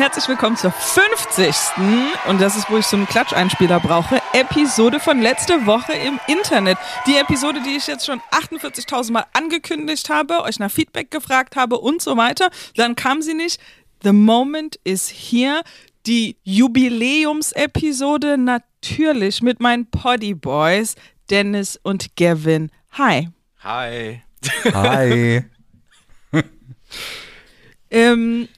Herzlich willkommen zur 50. Und das ist, wo ich so einen Klatscheinspieler brauche. Episode von letzte Woche im Internet. Die Episode, die ich jetzt schon 48.000 Mal angekündigt habe, euch nach Feedback gefragt habe und so weiter. Dann kam sie nicht. The moment is here. Die Jubiläumsepisode natürlich mit meinen Poddy Boys, Dennis und Gavin. Hi. Hi. Hi. Ähm,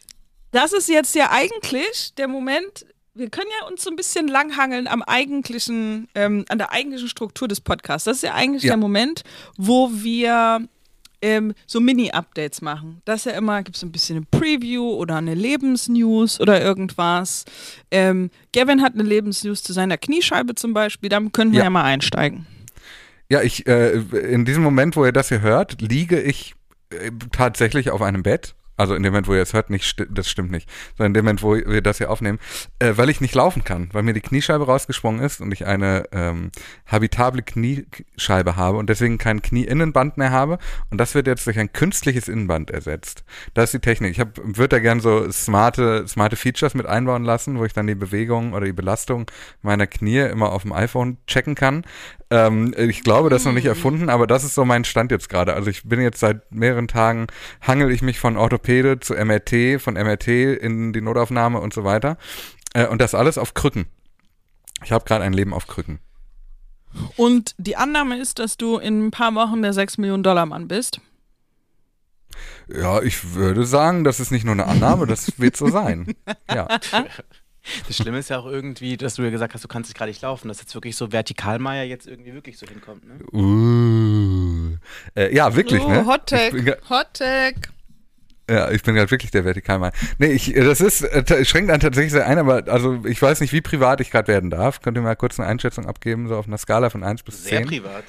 das ist jetzt ja eigentlich der Moment, wir können ja uns so ein bisschen langhangeln am eigentlichen, ähm, an der eigentlichen Struktur des Podcasts. Das ist ja eigentlich Ja. der Moment, wo wir ähm, so Mini-Updates machen. Das ist ja immer, gibt es ein bisschen eine Preview oder eine Lebensnews oder irgendwas. Ähm, Gavin hat eine Lebensnews zu seiner Kniescheibe zum Beispiel, da können wir ja, Ja. mal einsteigen. Ja, ich, äh, in diesem Moment, wo ihr das hier hört, liege ich äh, tatsächlich auf einem Bett. Also in dem Moment, wo ihr es hört, nicht, das stimmt nicht. Sondern in dem Moment, wo wir das hier aufnehmen, äh, weil ich nicht laufen kann, weil mir die Kniescheibe rausgesprungen ist und ich eine ähm, habitable Kniescheibe habe und deswegen kein Knieinnenband mehr habe. Und das wird jetzt durch ein künstliches Innenband ersetzt. Das ist die Technik. Ich würde da gern so smarte, smarte Features mit einbauen lassen, wo ich dann die Bewegung oder die Belastung meiner Knie immer auf dem iPhone checken kann. Ähm, ich glaube, das ist noch nicht erfunden, aber das ist so mein Stand jetzt gerade. Also ich bin jetzt seit mehreren Tagen, hangel ich mich von Orthopäde zu MRT, von MRT in die Notaufnahme und so weiter. Äh, und das alles auf Krücken. Ich habe gerade ein Leben auf Krücken. Und die Annahme ist, dass du in ein paar Wochen der 6 Millionen Dollar Mann bist. Ja, ich würde sagen, das ist nicht nur eine Annahme, das wird so sein. Ja. Das Schlimme ist ja auch irgendwie, dass du ja gesagt hast, du kannst jetzt gerade nicht laufen, dass jetzt wirklich so Vertikalmeier jetzt irgendwie wirklich so hinkommt, ne? Uh. Äh, ja, wirklich, oh, ne? Hot Tech. Hot Tech. Ja, ich bin gerade wirklich der Vertikalmann. Nee, ich, das ist, äh, schränkt einen tatsächlich sehr ein, aber also ich weiß nicht, wie privat ich gerade werden darf. Könnt ihr mal kurz eine Einschätzung abgeben, so auf einer Skala von 1 bis 10? Sehr privat.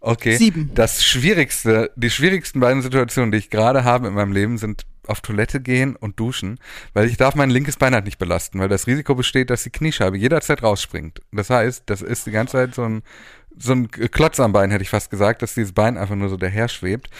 Okay. Sieben. Das Schwierigste, die schwierigsten beiden Situationen, die ich gerade habe in meinem Leben, sind auf Toilette gehen und duschen, weil ich darf mein linkes Bein halt nicht belasten, weil das Risiko besteht, dass die Kniescheibe jederzeit rausspringt. Das heißt, das ist die ganze Zeit so ein, so ein Klotz am Bein, hätte ich fast gesagt, dass dieses Bein einfach nur so daher schwebt.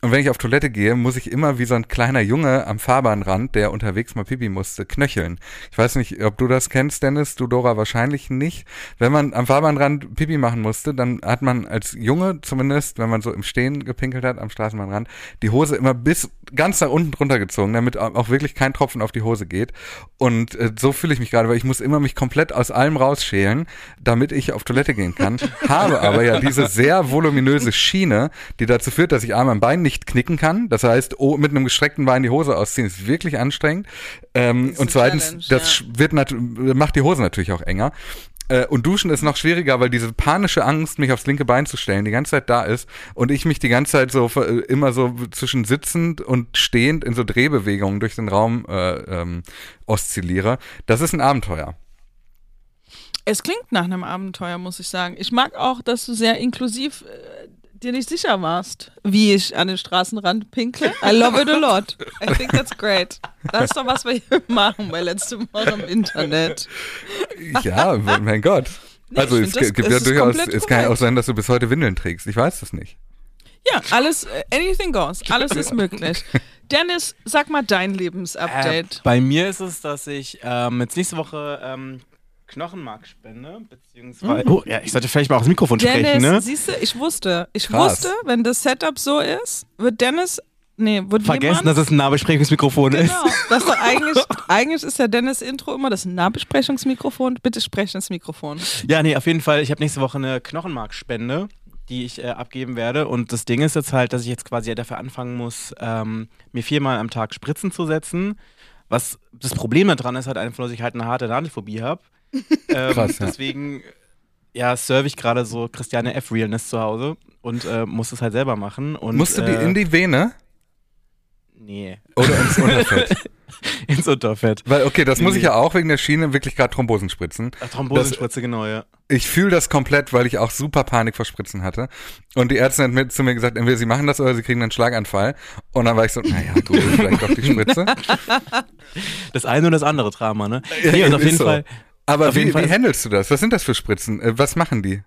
Und wenn ich auf Toilette gehe, muss ich immer wie so ein kleiner Junge am Fahrbahnrand, der unterwegs mal Pipi musste, knöcheln. Ich weiß nicht, ob du das kennst, Dennis, du Dora wahrscheinlich nicht. Wenn man am Fahrbahnrand Pipi machen musste, dann hat man als Junge zumindest, wenn man so im Stehen gepinkelt hat am Straßenbahnrand, die Hose immer bis ganz nach unten drunter gezogen, damit au- auch wirklich kein Tropfen auf die Hose geht. Und äh, so fühle ich mich gerade, weil ich muss immer mich komplett aus allem rausschälen, damit ich auf Toilette gehen kann. Habe aber ja diese sehr voluminöse Schiene, die dazu führt, dass ich einmal am Bein nicht knicken kann. Das heißt, oh, mit einem gestreckten Bein die Hose ausziehen ist wirklich anstrengend. Ähm, und zweitens, Challenge, das ja. wird macht die Hose natürlich auch enger. Äh, und Duschen ist noch schwieriger, weil diese panische Angst, mich aufs linke Bein zu stellen, die ganze Zeit da ist und ich mich die ganze Zeit so äh, immer so zwischen sitzend und stehend in so Drehbewegungen durch den Raum äh, ähm, oszilliere. Das ist ein Abenteuer. Es klingt nach einem Abenteuer, muss ich sagen. Ich mag auch, dass du sehr inklusiv äh, dir nicht sicher warst, wie ich an den Straßenrand pinkle. I love it a lot. I think that's great. Das ist doch, was wir hier machen bei letzte Woche im Internet. Ja, mein Gott. Nee, also es das- gibt es ja durchaus, es kann ja auch sein, dass du bis heute Windeln trägst. Ich weiß das nicht. Ja, alles, äh, anything goes. Alles ist möglich. Dennis, sag mal dein Lebensupdate. Äh, bei mir ist es, dass ich ähm, jetzt nächste Woche ähm, Knochenmark spende, beziehungsweise. Oh, ja, ich sollte vielleicht mal aufs Mikrofon sprechen, Dennis, ne? siehst du, ich wusste, ich Krass. wusste, wenn das Setup so ist, wird Dennis, nee, wird Vergessen, jemand, dass es ein Nahbesprechungsmikrofon ist. Genau. Das ist doch eigentlich, eigentlich ist ja Dennis Intro immer das Nahbesprechungsmikrofon. Bitte sprechen ins Mikrofon. Ja, nee, auf jeden Fall. Ich habe nächste Woche eine Knochenmarkspende, die ich äh, abgeben werde. Und das Ding ist jetzt halt, dass ich jetzt quasi dafür anfangen muss, ähm, mir viermal am Tag Spritzen zu setzen. Was das Problem daran ist halt einfach, dass ich halt eine harte Nadelphobie habe. ähm, Krass, ja. Deswegen ja, serve ich gerade so Christiane F. Realness zu Hause und äh, muss es halt selber machen. Und, Musst du die äh, in die Vene? Nee. Oder ins Unterfett? Ins Unterfett. Weil, okay, das muss Nee. ich ja auch wegen der Schiene wirklich gerade Thrombosen spritzen. Ach, Thrombosenspritze, genau, ja. Ich fühle das komplett, weil ich auch super Panik vor Spritzen hatte. Und die Ärztin hat mir, zu mir gesagt, entweder sie machen das oder sie kriegen einen Schlaganfall. Und dann war ich so, naja, gut, vielleicht doch die Spritze. Das eine und das andere Drama, ne? Ja, nee, und auf jeden so. Fall. Aber wie, wie handelst du das? Was sind das für Spritzen? Äh, Was machen die?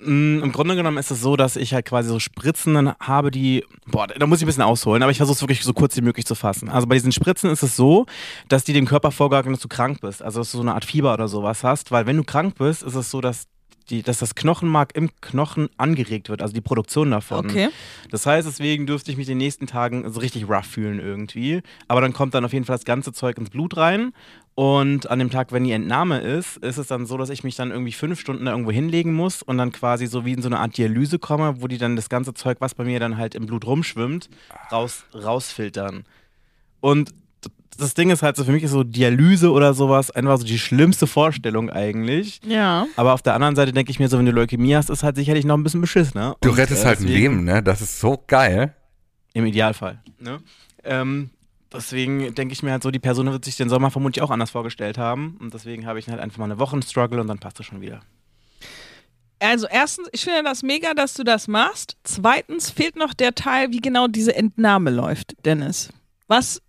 Mm, Im Grunde genommen ist es so, dass ich halt quasi so Spritzen dann habe, die, boah, da muss ich ein bisschen ausholen, aber ich versuche es wirklich so kurz wie möglich zu fassen. Also bei diesen Spritzen ist es so, dass die dem Körper vorgaukeln, dass du krank bist, also dass du so eine Art Fieber oder sowas hast, weil wenn du krank bist, ist es so, dass die, dass das Knochenmark im Knochen angeregt wird, also die Produktion davon. Okay. Das heißt, deswegen dürfte ich mich in den nächsten Tagen so richtig rough fühlen irgendwie. Aber dann kommt dann auf jeden Fall das ganze Zeug ins Blut rein. Und an dem Tag, wenn die Entnahme ist, ist es dann so, dass ich mich dann irgendwie fünf Stunden da irgendwo hinlegen muss und dann quasi so wie in so eine Art Dialyse komme, wo die dann das ganze Zeug, was bei mir dann halt im Blut rumschwimmt, raus, rausfiltern. Und das Ding ist halt so, für mich ist so Dialyse oder sowas einfach so die schlimmste Vorstellung eigentlich. Ja. Aber auf der anderen Seite denke ich mir so, wenn du Leukämie hast, ist halt sicherlich noch ein bisschen beschissener. Du Und, rettest äh, halt ein Leben, ne? Das ist so geil. Im Idealfall. Ne? Ähm, deswegen denke ich mir halt so, die Person wird sich den Sommer vermutlich auch anders vorgestellt haben. Und deswegen habe ich halt einfach mal eine Woche einen Struggle und dann passt es schon wieder. Also erstens, ich finde das mega, dass du das machst. Zweitens fehlt noch der Teil, wie genau diese Entnahme läuft, Dennis. Was,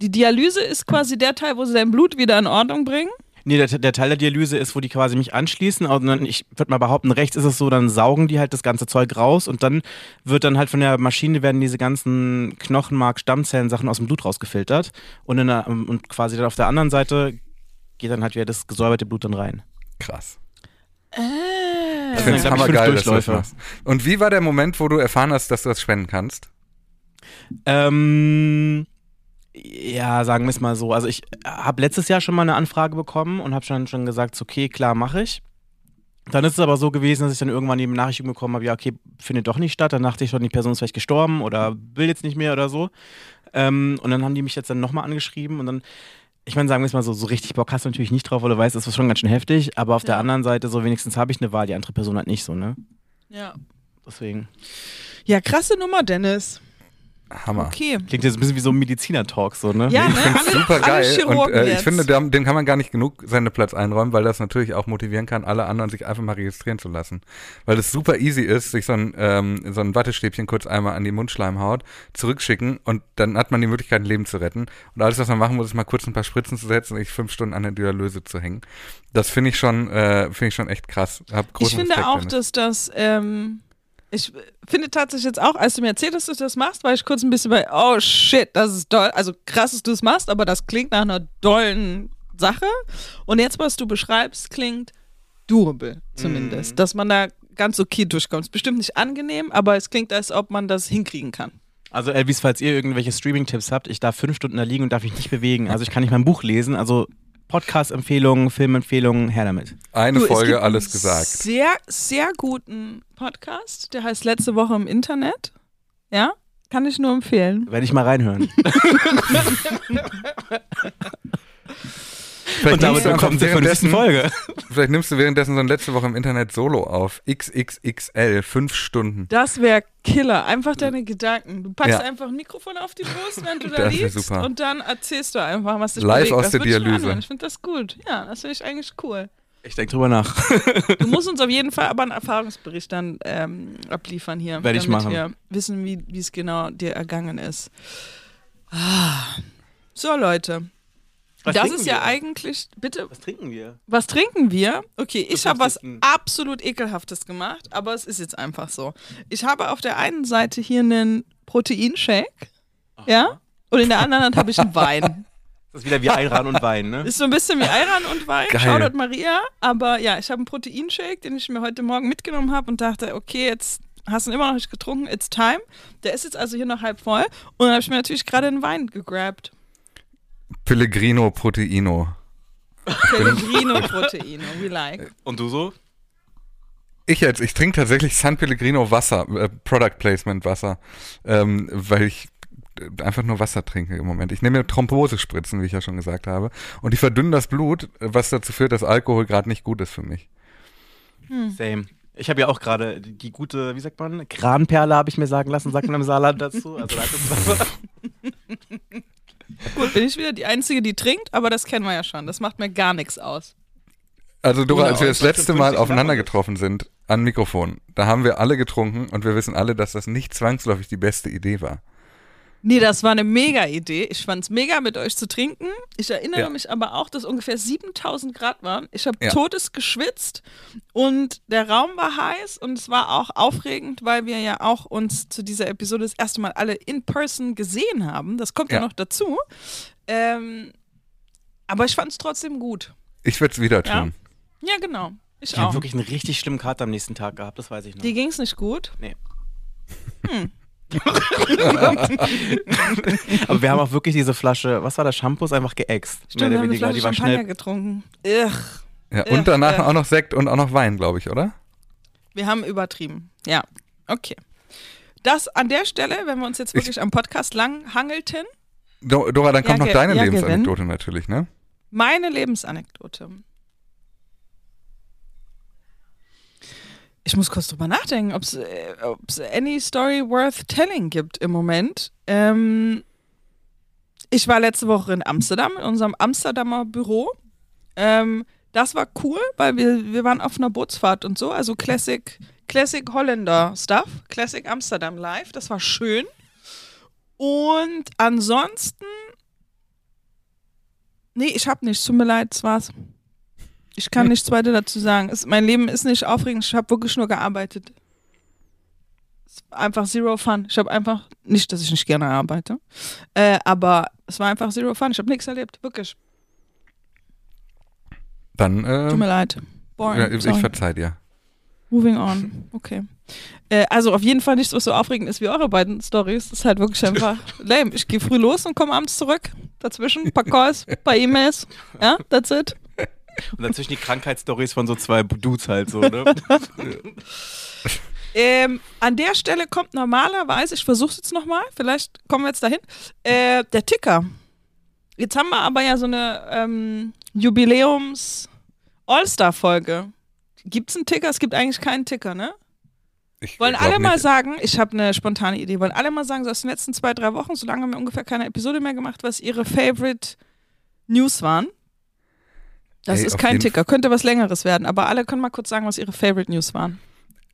die Dialyse ist quasi der Teil, wo sie dein Blut wieder in Ordnung bringen. Nee, der, der Teil der Dialyse ist, wo die quasi mich anschließen. Und dann, ich würde mal behaupten, rechts ist es so, dann saugen die halt das ganze Zeug raus und dann wird dann halt von der Maschine werden diese ganzen Knochenmark, Stammzellen, Sachen aus dem Blut rausgefiltert. Und, in der, und quasi dann auf der anderen Seite geht dann halt wieder das gesäuberte Blut dann rein. Krass. Äh. Ich Das finde es hammergeil, dass du das machst. Und wie war der Moment, wo du erfahren hast, dass du das spenden kannst? Ähm, ja, sagen wir es mal so. Also ich habe letztes Jahr schon mal eine Anfrage bekommen und habe schon, schon gesagt, okay, klar, mache ich. Dann ist es aber so gewesen, dass ich dann irgendwann die Nachricht bekommen habe, ja, okay, findet doch nicht statt. Dann dachte ich schon, die Person ist vielleicht gestorben oder will jetzt nicht mehr oder so. Ähm, und dann haben die mich jetzt dann nochmal angeschrieben und dann, ich meine, sagen wir es mal so, so richtig Bock hast du natürlich nicht drauf, weil du weißt, das ist schon ganz schön heftig. Aber auf der Ja. anderen Seite, so wenigstens habe ich eine Wahl, die andere Person hat nicht so, ne? Ja. Deswegen. Ja, krasse Nummer, Dennis. Hammer. Okay. Klingt jetzt ein bisschen wie so ein Mediziner-Talk, so, ne? Ja, Ich ne? finde super alle geil. Und äh, ich finde, dem, dem kann man gar nicht genug seinen Platz einräumen, weil das natürlich auch motivieren kann, alle anderen sich einfach mal registrieren zu lassen. Weil es super easy ist, sich so ein, ähm, so ein Wattestäbchen kurz einmal an die Mundschleimhaut zurückschicken und dann hat man die Möglichkeit, ein Leben zu retten. Und alles, was man machen muss, ist mal kurz ein paar Spritzen zu setzen und sich fünf Stunden an der Dialyse zu hängen. Das finde ich schon, äh, finde ich schon echt krass. Hab großen Ich finde Respekt, auch, dass das, ähm, ich finde tatsächlich jetzt auch, als du mir erzählt hast, dass du das machst, war ich kurz ein bisschen bei, oh shit, das ist doll. Also krass, dass du es machst, aber das klingt nach einer dollen Sache. Und jetzt, was du beschreibst, klingt durable zumindest. Dass man da ganz okay durchkommt. Ist bestimmt nicht angenehm, aber es klingt, als ob man das hinkriegen kann. Also Elvis, falls ihr irgendwelche Streaming-Tipps habt, ich darf fünf Stunden da liegen und darf mich nicht bewegen. Also ich kann nicht mein Buch lesen. Also Podcast-Empfehlungen, Filmempfehlungen, her damit. Eine Du, Folge, alles einen gesagt. Sehr, sehr guten Podcast, der heißt Letzte Woche im Internet. Ja, kann ich nur empfehlen. Werde ich mal reinhören. Vielleicht und damit willkommen zur 50. währenddessen- Folge. Vielleicht nimmst du währenddessen so ein letzte Woche im Internet Solo auf. XXXL, fünf Stunden. Das wäre Killer. Einfach deine Gedanken. Du packst Ja. einfach ein Mikrofon auf die Brust, wenn du da liegst super. und dann erzählst du einfach, was dich Live bewegt. aus das der Dialyse. Ich finde das gut. Ja, das finde ich eigentlich cool. Ich denke drüber nach. Du musst uns auf jeden Fall aber einen Erfahrungsbericht dann ähm, abliefern hier. Werd ich damit machen. wir wissen, wie wie es genau dir ergangen ist. Ah. So, Leute. Was das ist ja wir? eigentlich. Bitte, Was trinken wir? was trinken wir? Okay, ich habe was absolut ekelhaftes gemacht, aber es ist jetzt einfach so. Ich habe auf der einen Seite hier einen Proteinshake, ja, und in der anderen Hand habe ich einen Wein. Das ist wieder wie Ayran und Wein, ne? Ist so ein bisschen wie Ayran und Wein. Geil. Shoutout Maria. Aber ja, ich habe einen Proteinshake, den ich mir heute Morgen mitgenommen habe und dachte, okay, jetzt hast du ihn immer noch nicht getrunken, it's time. Der ist jetzt also hier noch halb voll. Und dann habe ich mir natürlich gerade einen Wein gegrabt. Pellegrino Proteino. Pellegrino Proteino, we like. Und du so? Ich jetzt, ich trinke tatsächlich San Pellegrino Wasser, äh, Product Placement Wasser, ähm, weil ich einfach nur Wasser trinke im Moment. Ich nehme mir Thrombosespritzen, wie ich ja schon gesagt habe, und die verdünnen das Blut, was dazu führt, dass Alkohol gerade nicht gut ist für mich. Same. Ich habe ja auch gerade die, gute, wie sagt man, Kranperle habe ich mir sagen lassen, sagt man im Saarland dazu. Also Leitungswasser. Gut. Bin ich wieder die Einzige, die trinkt, aber das kennen wir ja schon. Das macht mir gar nichts aus. Also Dora, als wir das letzte Mal 50 aufeinander getroffen sind, an Mikrofon, da haben wir alle getrunken und wir wissen alle, dass das nicht zwangsläufig die beste Idee war. Nee, das war eine mega Idee. Ich fand's mega, mit euch zu trinken. Ich erinnere Ja. mich aber auch, dass ungefähr 7000 Grad waren. Ich habe Ja. totes geschwitzt und der Raum war heiß und es war auch aufregend, weil wir ja auch uns zu dieser Episode das erste Mal alle in person gesehen haben. Das kommt ja, Ja. noch dazu. Ähm, aber ich fand's trotzdem gut. Ich würde es wieder tun. Ja, genau. Ich Ich habe auch. wirklich einen richtig schlimmen Kater am nächsten Tag gehabt, das weiß ich noch. Die ging's nicht gut. Nee. Aber wir haben auch wirklich diese Flasche, was war das, Shampoos einfach geäxt. Stimmt, wir haben eine weniger. Flasche Die war Champagner schnell. getrunken. Ugh. Ja, und danach äh. auch noch Sekt und auch noch Wein, glaube ich, oder? Wir haben übertrieben. Ja, okay. Das an der Stelle, wenn wir uns jetzt wirklich am Podcast lang hangelten, Do- Dora, dann Ja, kommt noch ge- deine ja, Lebensanekdote natürlich, ne? meine Lebensanekdote. Ich muss kurz drüber nachdenken, ob es any story worth telling gibt im Moment. Ähm, ich war letzte Woche in Amsterdam, in unserem Amsterdamer Büro. Ähm, das war cool, weil wir, wir waren auf einer Bootsfahrt und so, also Classic, Classic Holländer Stuff, Classic Amsterdam Live, das war schön. Und ansonsten, nee, ich hab nichts, tut mir leid, das war's. Ich kann nichts weiter dazu sagen. Es, mein Leben ist nicht aufregend, ich habe wirklich nur gearbeitet. Es war einfach zero fun. Ich habe einfach, nicht, dass ich nicht gerne arbeite, äh, aber es war einfach zero fun. Ich habe nichts erlebt, wirklich. Dann, Tut mir äh, leid. Boring. ja, ich sorry. verzeih dir. Moving on. Okay. Äh, also auf jeden Fall nichts, was so aufregend ist wie eure beiden Stories. Das ist halt wirklich einfach lame. Ich gehe früh los und komme abends zurück. Dazwischen ein paar Calls, ein paar E-Mails. Ja, that's it. Und dazwischen die Krankheitsstories von so zwei Dudes halt so, ne? Ähm, an der Stelle kommt normalerweise, ich versuche es jetzt nochmal, vielleicht kommen wir jetzt dahin, äh, der Ticker. Jetzt haben wir aber ja so eine ähm, Jubiläums-All-Star-Folge. Gibt es einen Ticker? Es gibt eigentlich keinen Ticker, ne? Ich Wollen alle mal nicht. sagen, ich habe eine spontane Idee, wollen alle mal sagen, so aus den letzten zwei, drei Wochen, so lange haben wir ungefähr keine Episode mehr gemacht, was ihre Favorite News waren? Das Ey, ist kein Ticker, könnte was längeres werden, aber alle können mal kurz sagen, was ihre Favorite News waren.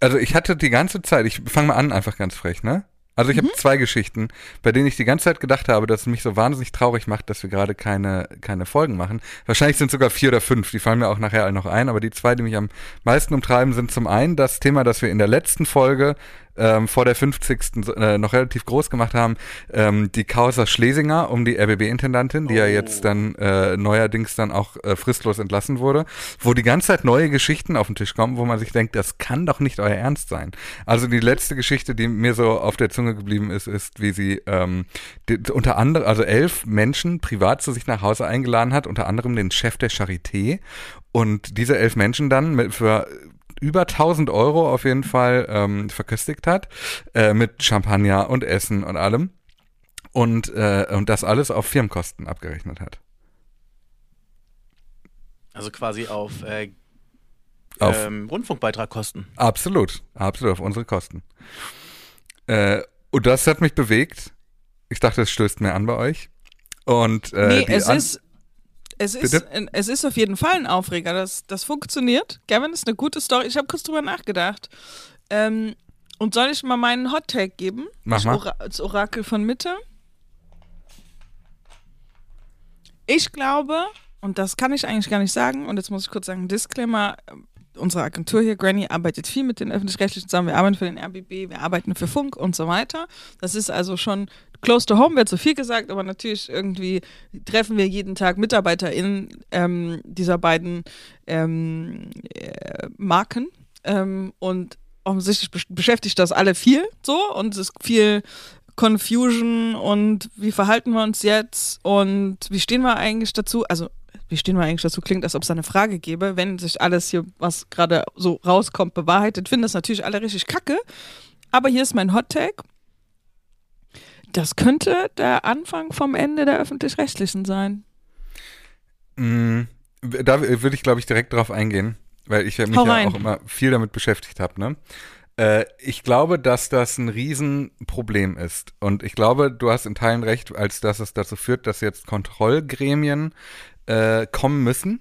Also ich hatte die ganze Zeit, ich fange mal an, einfach ganz frech, ne? Also ich Mhm. habe zwei Geschichten, bei denen ich die ganze Zeit gedacht habe, dass es mich so wahnsinnig traurig macht, dass wir gerade keine, keine Folgen machen. Wahrscheinlich sind sogar vier oder fünf, die fallen mir auch nachher alle noch ein, aber die zwei, die mich am meisten umtreiben, sind zum einen das Thema, das wir in der letzten Folge ähm, vor der 50. so- Äh, noch relativ groß gemacht haben, ähm, die Causa Schlesinger um die RBB-Intendantin, die ja jetzt dann äh, neuerdings dann auch äh, fristlos entlassen wurde, wo die ganze Zeit neue Geschichten auf den Tisch kommen, wo man sich denkt, das kann doch nicht euer Ernst sein. Also die letzte Geschichte, die mir so auf der Zunge geblieben ist, ist, wie sie ähm, die, unter anderem, also elf Menschen privat zu sich nach Hause eingeladen hat, unter anderem den Chef der Charité und diese elf Menschen dann mit, für über 1000 Euro auf jeden Fall ähm, verköstigt hat, äh, mit Champagner und Essen und allem. Und, äh, und das alles auf Firmenkosten abgerechnet hat. Also quasi auf, äh, Auf- ähm, Rundfunkbeitragkosten. Absolut, absolut auf unsere Kosten. Äh, und das hat mich bewegt. Ich dachte, es stößt mir an bei euch. Und äh, nee, es ist, es, ist, Bitte? es ist auf jeden Fall ein Aufreger. Das, das funktioniert. Gavin ist eine gute Story. Ich habe kurz drüber nachgedacht. Ähm, und soll ich mal meinen Hot Take geben? Mach das, mal. Ora das Orakel von Mitte. Ich glaube, und das kann ich eigentlich gar nicht sagen, und jetzt muss ich kurz sagen, Disclaimer, unsere Agentur hier, Granny, arbeitet viel mit den Öffentlich-Rechtlichen zusammen. Wir arbeiten für den RBB, wir arbeiten für Funk und so weiter. Das ist also schon close to home, wird so viel gesagt, aber natürlich irgendwie treffen wir jeden Tag MitarbeiterInnen ähm, dieser beiden ähm, äh, Marken. Ähm, und offensichtlich besch- beschäftigt das alle viel so und es ist viel Confusion und wie verhalten wir uns jetzt und wie stehen wir eigentlich dazu? Also, wie stehen wir eigentlich dazu? Klingt, als ob es eine Frage gäbe. Wenn sich alles hier, was gerade so rauskommt, bewahrheitet, finden das natürlich alle richtig kacke. Aber hier ist mein Hot Take. Das könnte der Anfang vom Ende der Öffentlich-Rechtlichen sein. mh, da würde ich, glaube ich, direkt drauf eingehen, weil ich ja mich ja auch immer viel damit beschäftigt habe. Ne? Äh, ich glaube, dass das ein Riesenproblem ist. Und ich glaube, du hast in Teilen recht, als dass es dazu führt, dass jetzt Kontrollgremien äh, kommen müssen,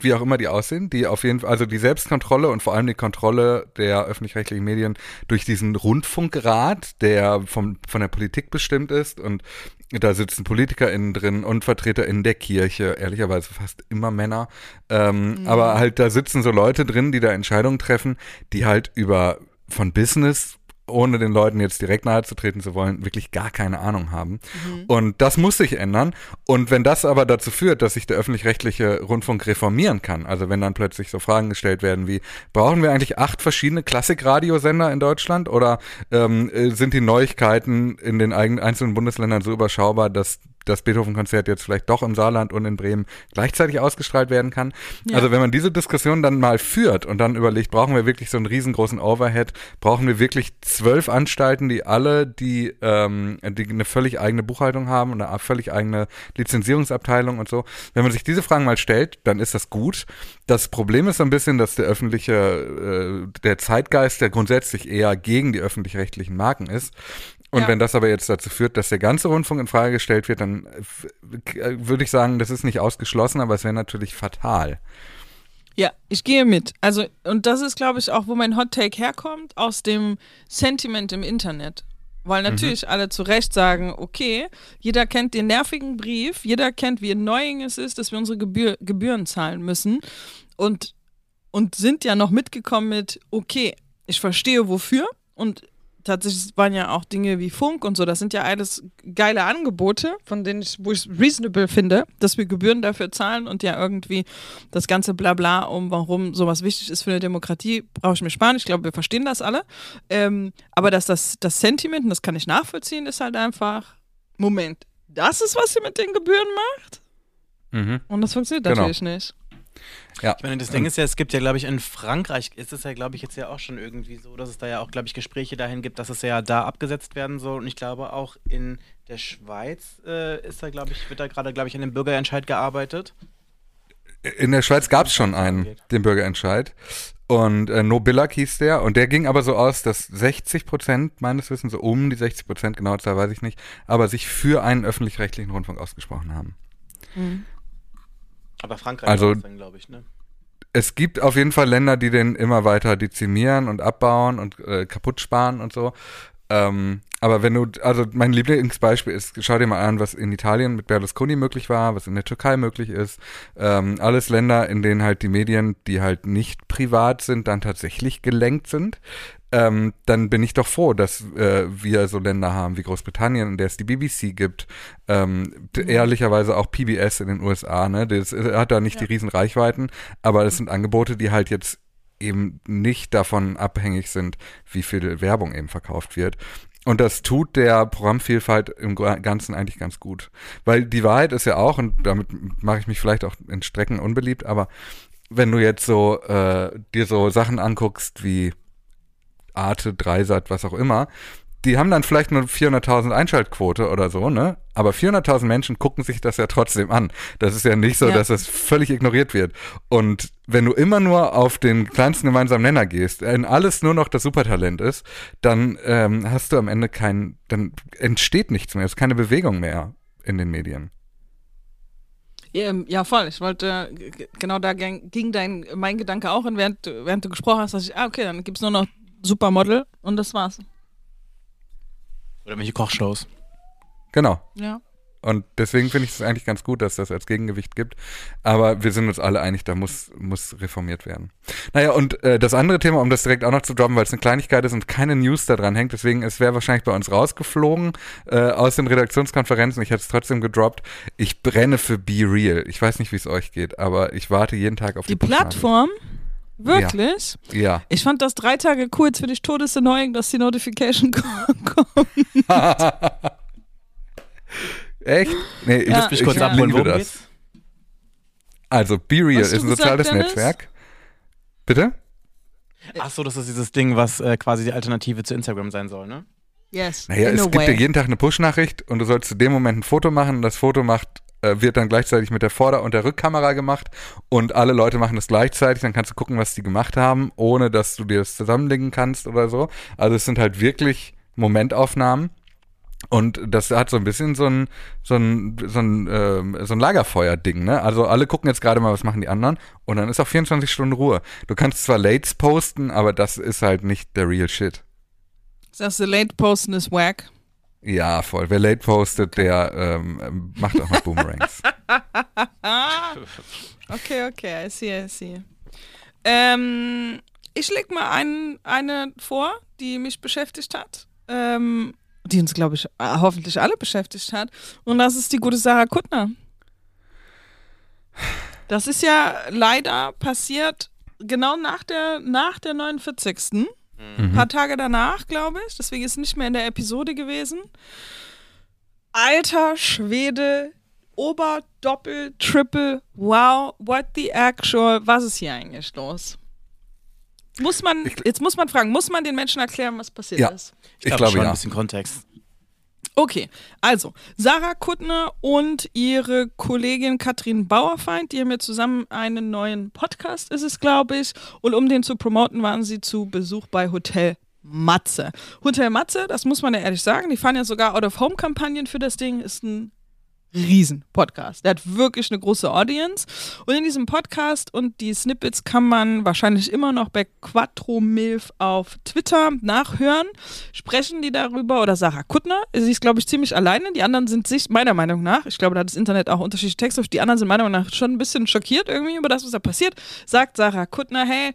wie auch immer die aussehen, die auf jeden Fall, also die Selbstkontrolle und vor allem die Kontrolle der öffentlich-rechtlichen Medien durch diesen Rundfunkrat, der vom, von der Politik bestimmt ist und da sitzen PolitikerInnen drin und VertreterInnen der Kirche, ehrlicherweise fast immer Männer. Ähm, Aber halt, da sitzen so Leute drin, die da Entscheidungen treffen, die halt über von Business ohne den Leuten jetzt direkt nahe zu treten zu wollen, wirklich gar keine Ahnung haben. Und das muss sich ändern. Und wenn das aber dazu führt, dass sich der öffentlich-rechtliche Rundfunk reformieren kann, also wenn dann plötzlich so Fragen gestellt werden wie, brauchen wir eigentlich acht verschiedene Klassikradiosender in Deutschland oder ähm, äh, sind die Neuigkeiten in den einzelnen Bundesländern so überschaubar, dass das Beethoven-Konzert jetzt vielleicht doch im Saarland und in Bremen gleichzeitig ausgestrahlt werden kann. Ja. Also wenn man diese Diskussion dann mal führt und dann überlegt, brauchen wir wirklich so einen riesengroßen Overhead, brauchen wir wirklich zwölf Anstalten, die alle die, ähm, die eine völlig eigene Buchhaltung haben und eine völlig eigene Lizenzierungsabteilung und so. Wenn man sich diese Fragen mal stellt, dann ist das gut. Das Problem ist so ein bisschen, dass der öffentliche, äh, der Zeitgeist, der grundsätzlich eher gegen die öffentlich-rechtlichen Marken ist. Und Ja. wenn das aber jetzt dazu führt, dass der ganze Rundfunk in Frage gestellt wird, dann äh, würde ich sagen, das ist nicht ausgeschlossen, aber es wäre natürlich fatal. Ja, ich gehe mit. Also, und das ist, glaube ich, auch, wo mein Hot Take herkommt, aus dem Sentiment im Internet. Weil natürlich alle zu Recht sagen, okay, jeder kennt den nervigen Brief, jeder kennt, wie annoying es ist, dass wir unsere Gebühr, Gebühren zahlen müssen und, und sind ja noch mitgekommen mit, okay, ich verstehe wofür und tatsächlich waren ja auch Dinge wie Funk und so, das sind ja alles geile Angebote, von denen ich, wo ich es reasonable finde, dass wir Gebühren dafür zahlen und ja irgendwie das ganze Blabla um, warum sowas wichtig ist für eine Demokratie, brauche ich mir sparen. Ich glaube, wir verstehen das alle. Ähm, aber dass das, das Sentiment, und das kann ich nachvollziehen, ist halt einfach, Moment, das ist, was ihr mit den Gebühren macht? Mhm. Und das funktioniert Genau. natürlich nicht. Ja. Ich meine, das Ding ist ja, es gibt ja, glaube ich, in Frankreich ist es ja, glaube ich, jetzt ja auch schon irgendwie so, dass es da ja auch, glaube ich, Gespräche dahin gibt, dass es ja da abgesetzt werden soll. Und ich glaube auch in der Schweiz äh, ist da, glaube ich, wird da gerade, glaube ich, an dem Bürgerentscheid gearbeitet. In der Schweiz gab es schon einen, den Bürgerentscheid. Und äh, No Billack hieß der. Und der ging aber so aus, dass 60 Prozent, meines Wissens, so um die 60 Prozent, genau Zahl weiß ich nicht, aber sich für einen öffentlich-rechtlichen Rundfunk ausgesprochen haben. Aber Frankreich Also- glaube ich, ne? Es gibt auf jeden Fall Länder, die den immer weiter dezimieren und abbauen und äh, kaputt sparen und so. Ähm, aber wenn du, also mein Lieblingsbeispiel ist, schau dir mal an, was in Italien mit Berlusconi möglich war, was in der Türkei möglich ist. Ähm, alles Länder, in denen halt die Medien, die halt nicht privat sind, dann tatsächlich gelenkt sind. Ähm, dann bin ich doch froh, dass äh, wir so Länder haben wie Großbritannien, in der es die BBC gibt, ähm, d- ehrlicherweise auch PBS in den USA, ne? Das äh, hat da nicht die riesen Reichweiten, aber das sind Angebote, die halt jetzt eben nicht davon abhängig sind, wie viel Werbung eben verkauft wird. Und das tut der Programmvielfalt im Ganzen eigentlich ganz gut. Weil die Wahrheit ist ja auch, und damit mache ich mich vielleicht auch in Strecken unbeliebt, aber wenn du jetzt so äh, dir so Sachen anguckst wie Arte, Dreisat, was auch immer, die haben dann vielleicht nur 400.000 Einschaltquote oder so, ne? Aber 400.000 Menschen gucken sich das ja trotzdem an. Das ist ja nicht so, Ja. dass das völlig ignoriert wird. Und wenn du immer nur auf den kleinsten gemeinsamen Nenner gehst, wenn alles nur noch das Supertalent ist, dann ähm, hast du am Ende kein, dann entsteht nichts mehr, es ist keine Bewegung mehr in den Medien. Ja, ähm, ja, voll. Ich wollte, äh, genau da ging, dein, mein Gedanke auch und während, während du gesprochen hast, dass ich, ah, okay, dann gibt es nur noch Supermodel und das war's. Oder welche Kochshows. Genau. Ja. Und deswegen finde ich es eigentlich ganz gut, dass das als Gegengewicht gibt. Aber wir sind uns alle einig, da muss, muss reformiert werden. Naja, und äh, das andere Thema, um das direkt auch noch zu droppen, weil es eine Kleinigkeit ist und keine News da dran hängt, deswegen, es wäre wahrscheinlich bei uns rausgeflogen äh, aus den Redaktionskonferenzen. Ich hätte es trotzdem gedroppt. Ich brenne für Be Real. Ich weiß nicht, wie es euch geht, aber ich warte jeden Tag auf die, Die Plattform, wirklich? Ja. Ich fand das drei Tage cool, jetzt finde ich todesannoying, dass die Notification kommt. Echt? Nee, ich, Ja. Lass mich kurz Ja. abholen, liebe das. geht's? Also, Be Real ist ein gesagt, soziales Dennis? Netzwerk. Bitte? Ach so, das ist dieses Ding, was äh, quasi die Alternative zu Instagram sein soll, ne? Yes. Naja, in es gibt way. dir jeden Tag eine Push-Nachricht und du sollst zu dem Moment ein Foto machen und das Foto macht wird dann gleichzeitig mit der Vorder- und der Rückkamera gemacht und alle Leute machen das gleichzeitig, dann kannst du gucken, was die gemacht haben, ohne dass du dir das zusammenlegen kannst oder so. Also es sind halt wirklich Momentaufnahmen. Und das hat so ein bisschen so ein, so ein, so ein, ähm, so ein Lagerfeuer-Ding, ne? Also alle gucken jetzt gerade mal, was machen die anderen und dann ist auch 24 Stunden Ruhe. Du kannst zwar Lates posten, aber das ist halt nicht der real shit. Sagst du, Late Posten ist wack? Ja, voll. Wer late postet, der ähm, macht auch noch Boomerangs. Okay, okay, I see, I see. Ähm, ich leg mal ein, eine vor, die mich beschäftigt hat. Ähm, die uns, glaube ich, äh, hoffentlich alle beschäftigt hat. Und das ist die gute Sarah Kuttner. Das ist ja leider passiert genau nach der, nach der 49. Ein paar Tage danach, glaube ich. Deswegen ist es nicht mehr in der Episode gewesen. Alter Schwede, Ober, Doppel, Triple, wow, what the actual, was ist hier eigentlich los? Muss man, Ich- jetzt muss man fragen, muss man den Menschen erklären, was passiert Ja. ist? Ich, glaub glaube schon ja. ein bisschen Kontext. Okay, also Sarah Kuttner und ihre Kollegin Katrin Bauerfeind, die haben ja zusammen einen neuen Podcast, ist es, glaube ich. Und um den zu promoten, waren sie zu Besuch bei Hotel Matze. Hotel Matze, das muss man ja ehrlich sagen, die fahren ja sogar Out-of-Home-Kampagnen für das Ding, ist ein Riesen-Podcast. Der hat wirklich eine große Audience. Und in diesem Podcast und die Snippets kann man wahrscheinlich immer noch bei Quattro Milf auf Twitter nachhören. Sprechen die darüber, oder Sarah Kuttner, sie ist, glaube ich, ziemlich alleine. Die anderen sind sich, meiner Meinung nach, ich glaube, da hat das Internet auch unterschiedliche Texte, die anderen sind meiner Meinung nach schon ein bisschen schockiert irgendwie über das, was da passiert. Sagt Sarah Kuttner, hey,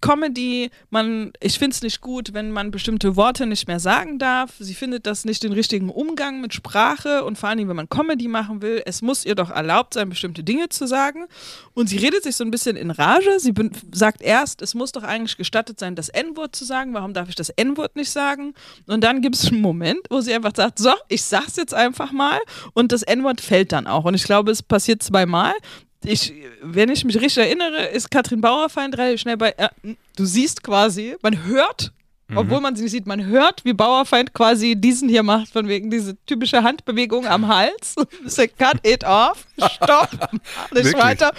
Comedy, man, ich finde es nicht gut, wenn man bestimmte Worte nicht mehr sagen darf. Sie findet das nicht den richtigen Umgang mit Sprache und vor allem, wenn man Comedy machen will, es muss ihr doch erlaubt sein, bestimmte Dinge zu sagen. Und sie redet sich so ein bisschen in Rage. Sie sagt erst, es muss doch eigentlich gestattet sein, das N-Wort zu sagen. Warum darf ich das N-Wort nicht sagen? Und dann gibt es einen Moment, wo sie einfach sagt, so, ich sag's jetzt einfach mal und das N-Wort fällt dann auch. Und ich glaube, es passiert zweimal ich, wenn ich mich richtig erinnere, ist Katrin Bauerfeind relativ schnell bei. Äh, du siehst quasi, man hört, obwohl man sie nicht sieht, man hört, wie Bauerfeind quasi diesen hier macht, von wegen diese typische Handbewegung am Hals. Cut it off, stopp, mach nicht weiter.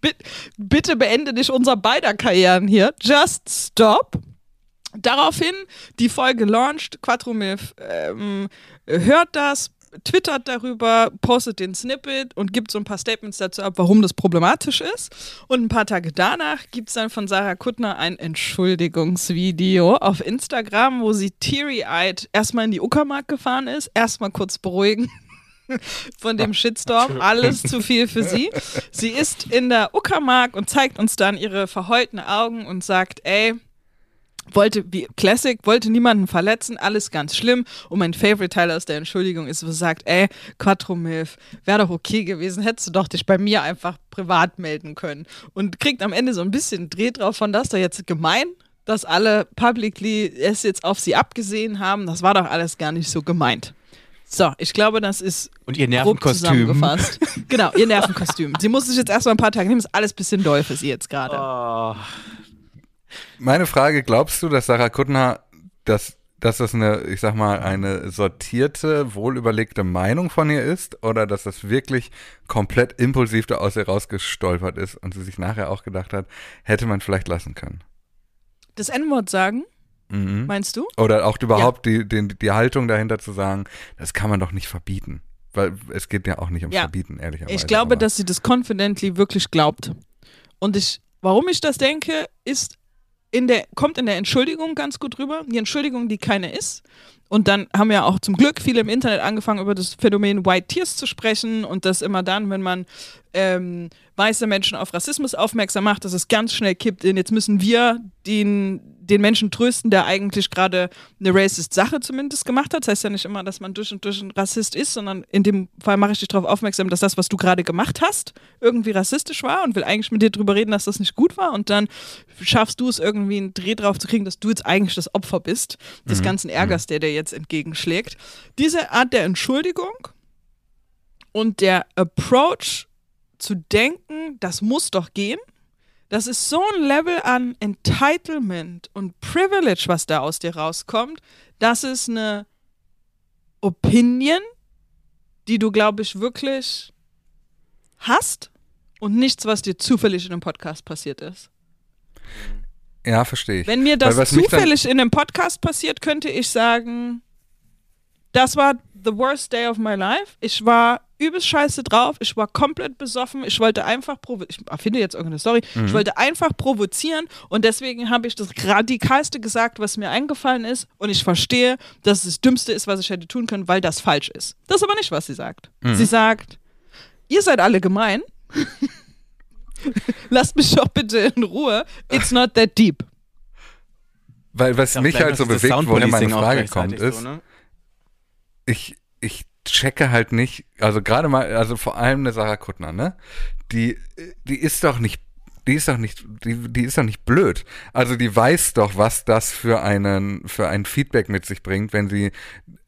Bitte, bitte beende nicht unser beider Karrieren hier. Just stop. Daraufhin die Folge launched, Quattro ähm, hört das, twittert darüber, postet den Snippet und gibt so ein paar Statements dazu ab, warum das problematisch ist. Und ein paar Tage danach gibt es dann von Sarah Kuttner ein Entschuldigungsvideo auf Instagram, wo sie teary-eyed erstmal in die Uckermark gefahren ist, erstmal kurz beruhigen von dem Shitstorm. Alles zu viel für sie. Sie ist in der Uckermark und zeigt uns dann ihre verheulten Augen und sagt, ey, wollte, wie Classic, wollte niemanden verletzen, alles ganz schlimm. Und mein Favorite-Teil aus der Entschuldigung ist, wo sie sagt, ey, Quattro Milf, wäre doch okay gewesen, hättest du doch dich bei mir einfach privat melden können. Und kriegt am Ende so ein bisschen Dreh drauf von, das ist doch jetzt gemein, dass alle publicly es jetzt auf sie abgesehen haben. Das war doch alles gar nicht so gemeint. So, ich glaube, das ist Und ihr Nervenkostüm. genau, ihr Nervenkostüm. Sie muss sich jetzt erstmal ein paar Tage nehmen, ist alles ein bisschen doll für sie jetzt gerade. Oh. Meine Frage, glaubst du, dass Sarah Kuttner, dass, dass das eine, ich sag mal, eine sortierte, wohlüberlegte Meinung von ihr ist oder dass das wirklich komplett impulsiv da aus ihr rausgestolpert ist und sie sich nachher auch gedacht hat, hätte man vielleicht lassen können? Das N-Wort sagen, Mhm. meinst du? Oder auch überhaupt die, die, die Haltung dahinter zu sagen, das kann man doch nicht verbieten. Weil es geht ja auch nicht ums Ja. Verbieten, ehrlicherweise. Ich glaube, dass sie das confidently wirklich glaubt. Und ich, warum ich das denke, ist in der, kommt in der Entschuldigung ganz gut rüber. Die Entschuldigung, die keine ist. Und dann haben ja auch zum Glück viele im Internet angefangen, über das Phänomen White Tears zu sprechen und das immer dann, wenn man ähm, weiße Menschen auf Rassismus aufmerksam macht, dass es ganz schnell kippt in, jetzt müssen wir den, den Menschen trösten, der eigentlich gerade eine racist Sache zumindest gemacht hat. Das heißt ja nicht immer, dass man durch und durch ein Rassist ist, sondern in dem Fall mache ich dich darauf aufmerksam, dass das, was du gerade gemacht hast, irgendwie rassistisch war und will eigentlich mit dir drüber reden, dass das nicht gut war. Und dann schaffst du es irgendwie einen Dreh drauf zu kriegen, dass du jetzt eigentlich das Opfer bist, des ganzen Ärgers, der dir jetzt entgegenschlägt. Diese Art der Entschuldigung und der Approach zu denken, das muss doch gehen, das ist so ein Level an Entitlement und Privilege, was da aus dir rauskommt. Das ist eine Opinion, die du, glaube ich, wirklich hast und nichts, was dir zufällig in einem Podcast passiert ist. Ja, verstehe ich. Wenn mir das zufällig in einem Podcast passiert, könnte ich sagen, das war the worst day of my life. Ich war übelst scheiße drauf. Ich war komplett besoffen. Ich wollte einfach provozieren. Ich erfinde jetzt irgendeine Story. Mhm. Ich wollte einfach provozieren und deswegen habe ich das Radikalste gesagt, was mir eingefallen ist. Und ich verstehe, dass es das Dümmste ist, was ich hätte tun können, weil das falsch ist. Das ist aber nicht, was sie sagt. Mhm. Sie sagt, ihr seid alle gemein. Lasst mich doch bitte in Ruhe. It's not that deep. Weil was mich halt so bewegt, woher meine Frage kommt, ist, so, ne? ich, ich checke halt nicht, also gerade mal, also vor allem eine Sarah Kuttner, ne? Die, die ist doch nicht, die ist doch nicht, die, die ist doch nicht blöd. Also die weiß doch, was das für einen, für ein Feedback mit sich bringt, wenn sie,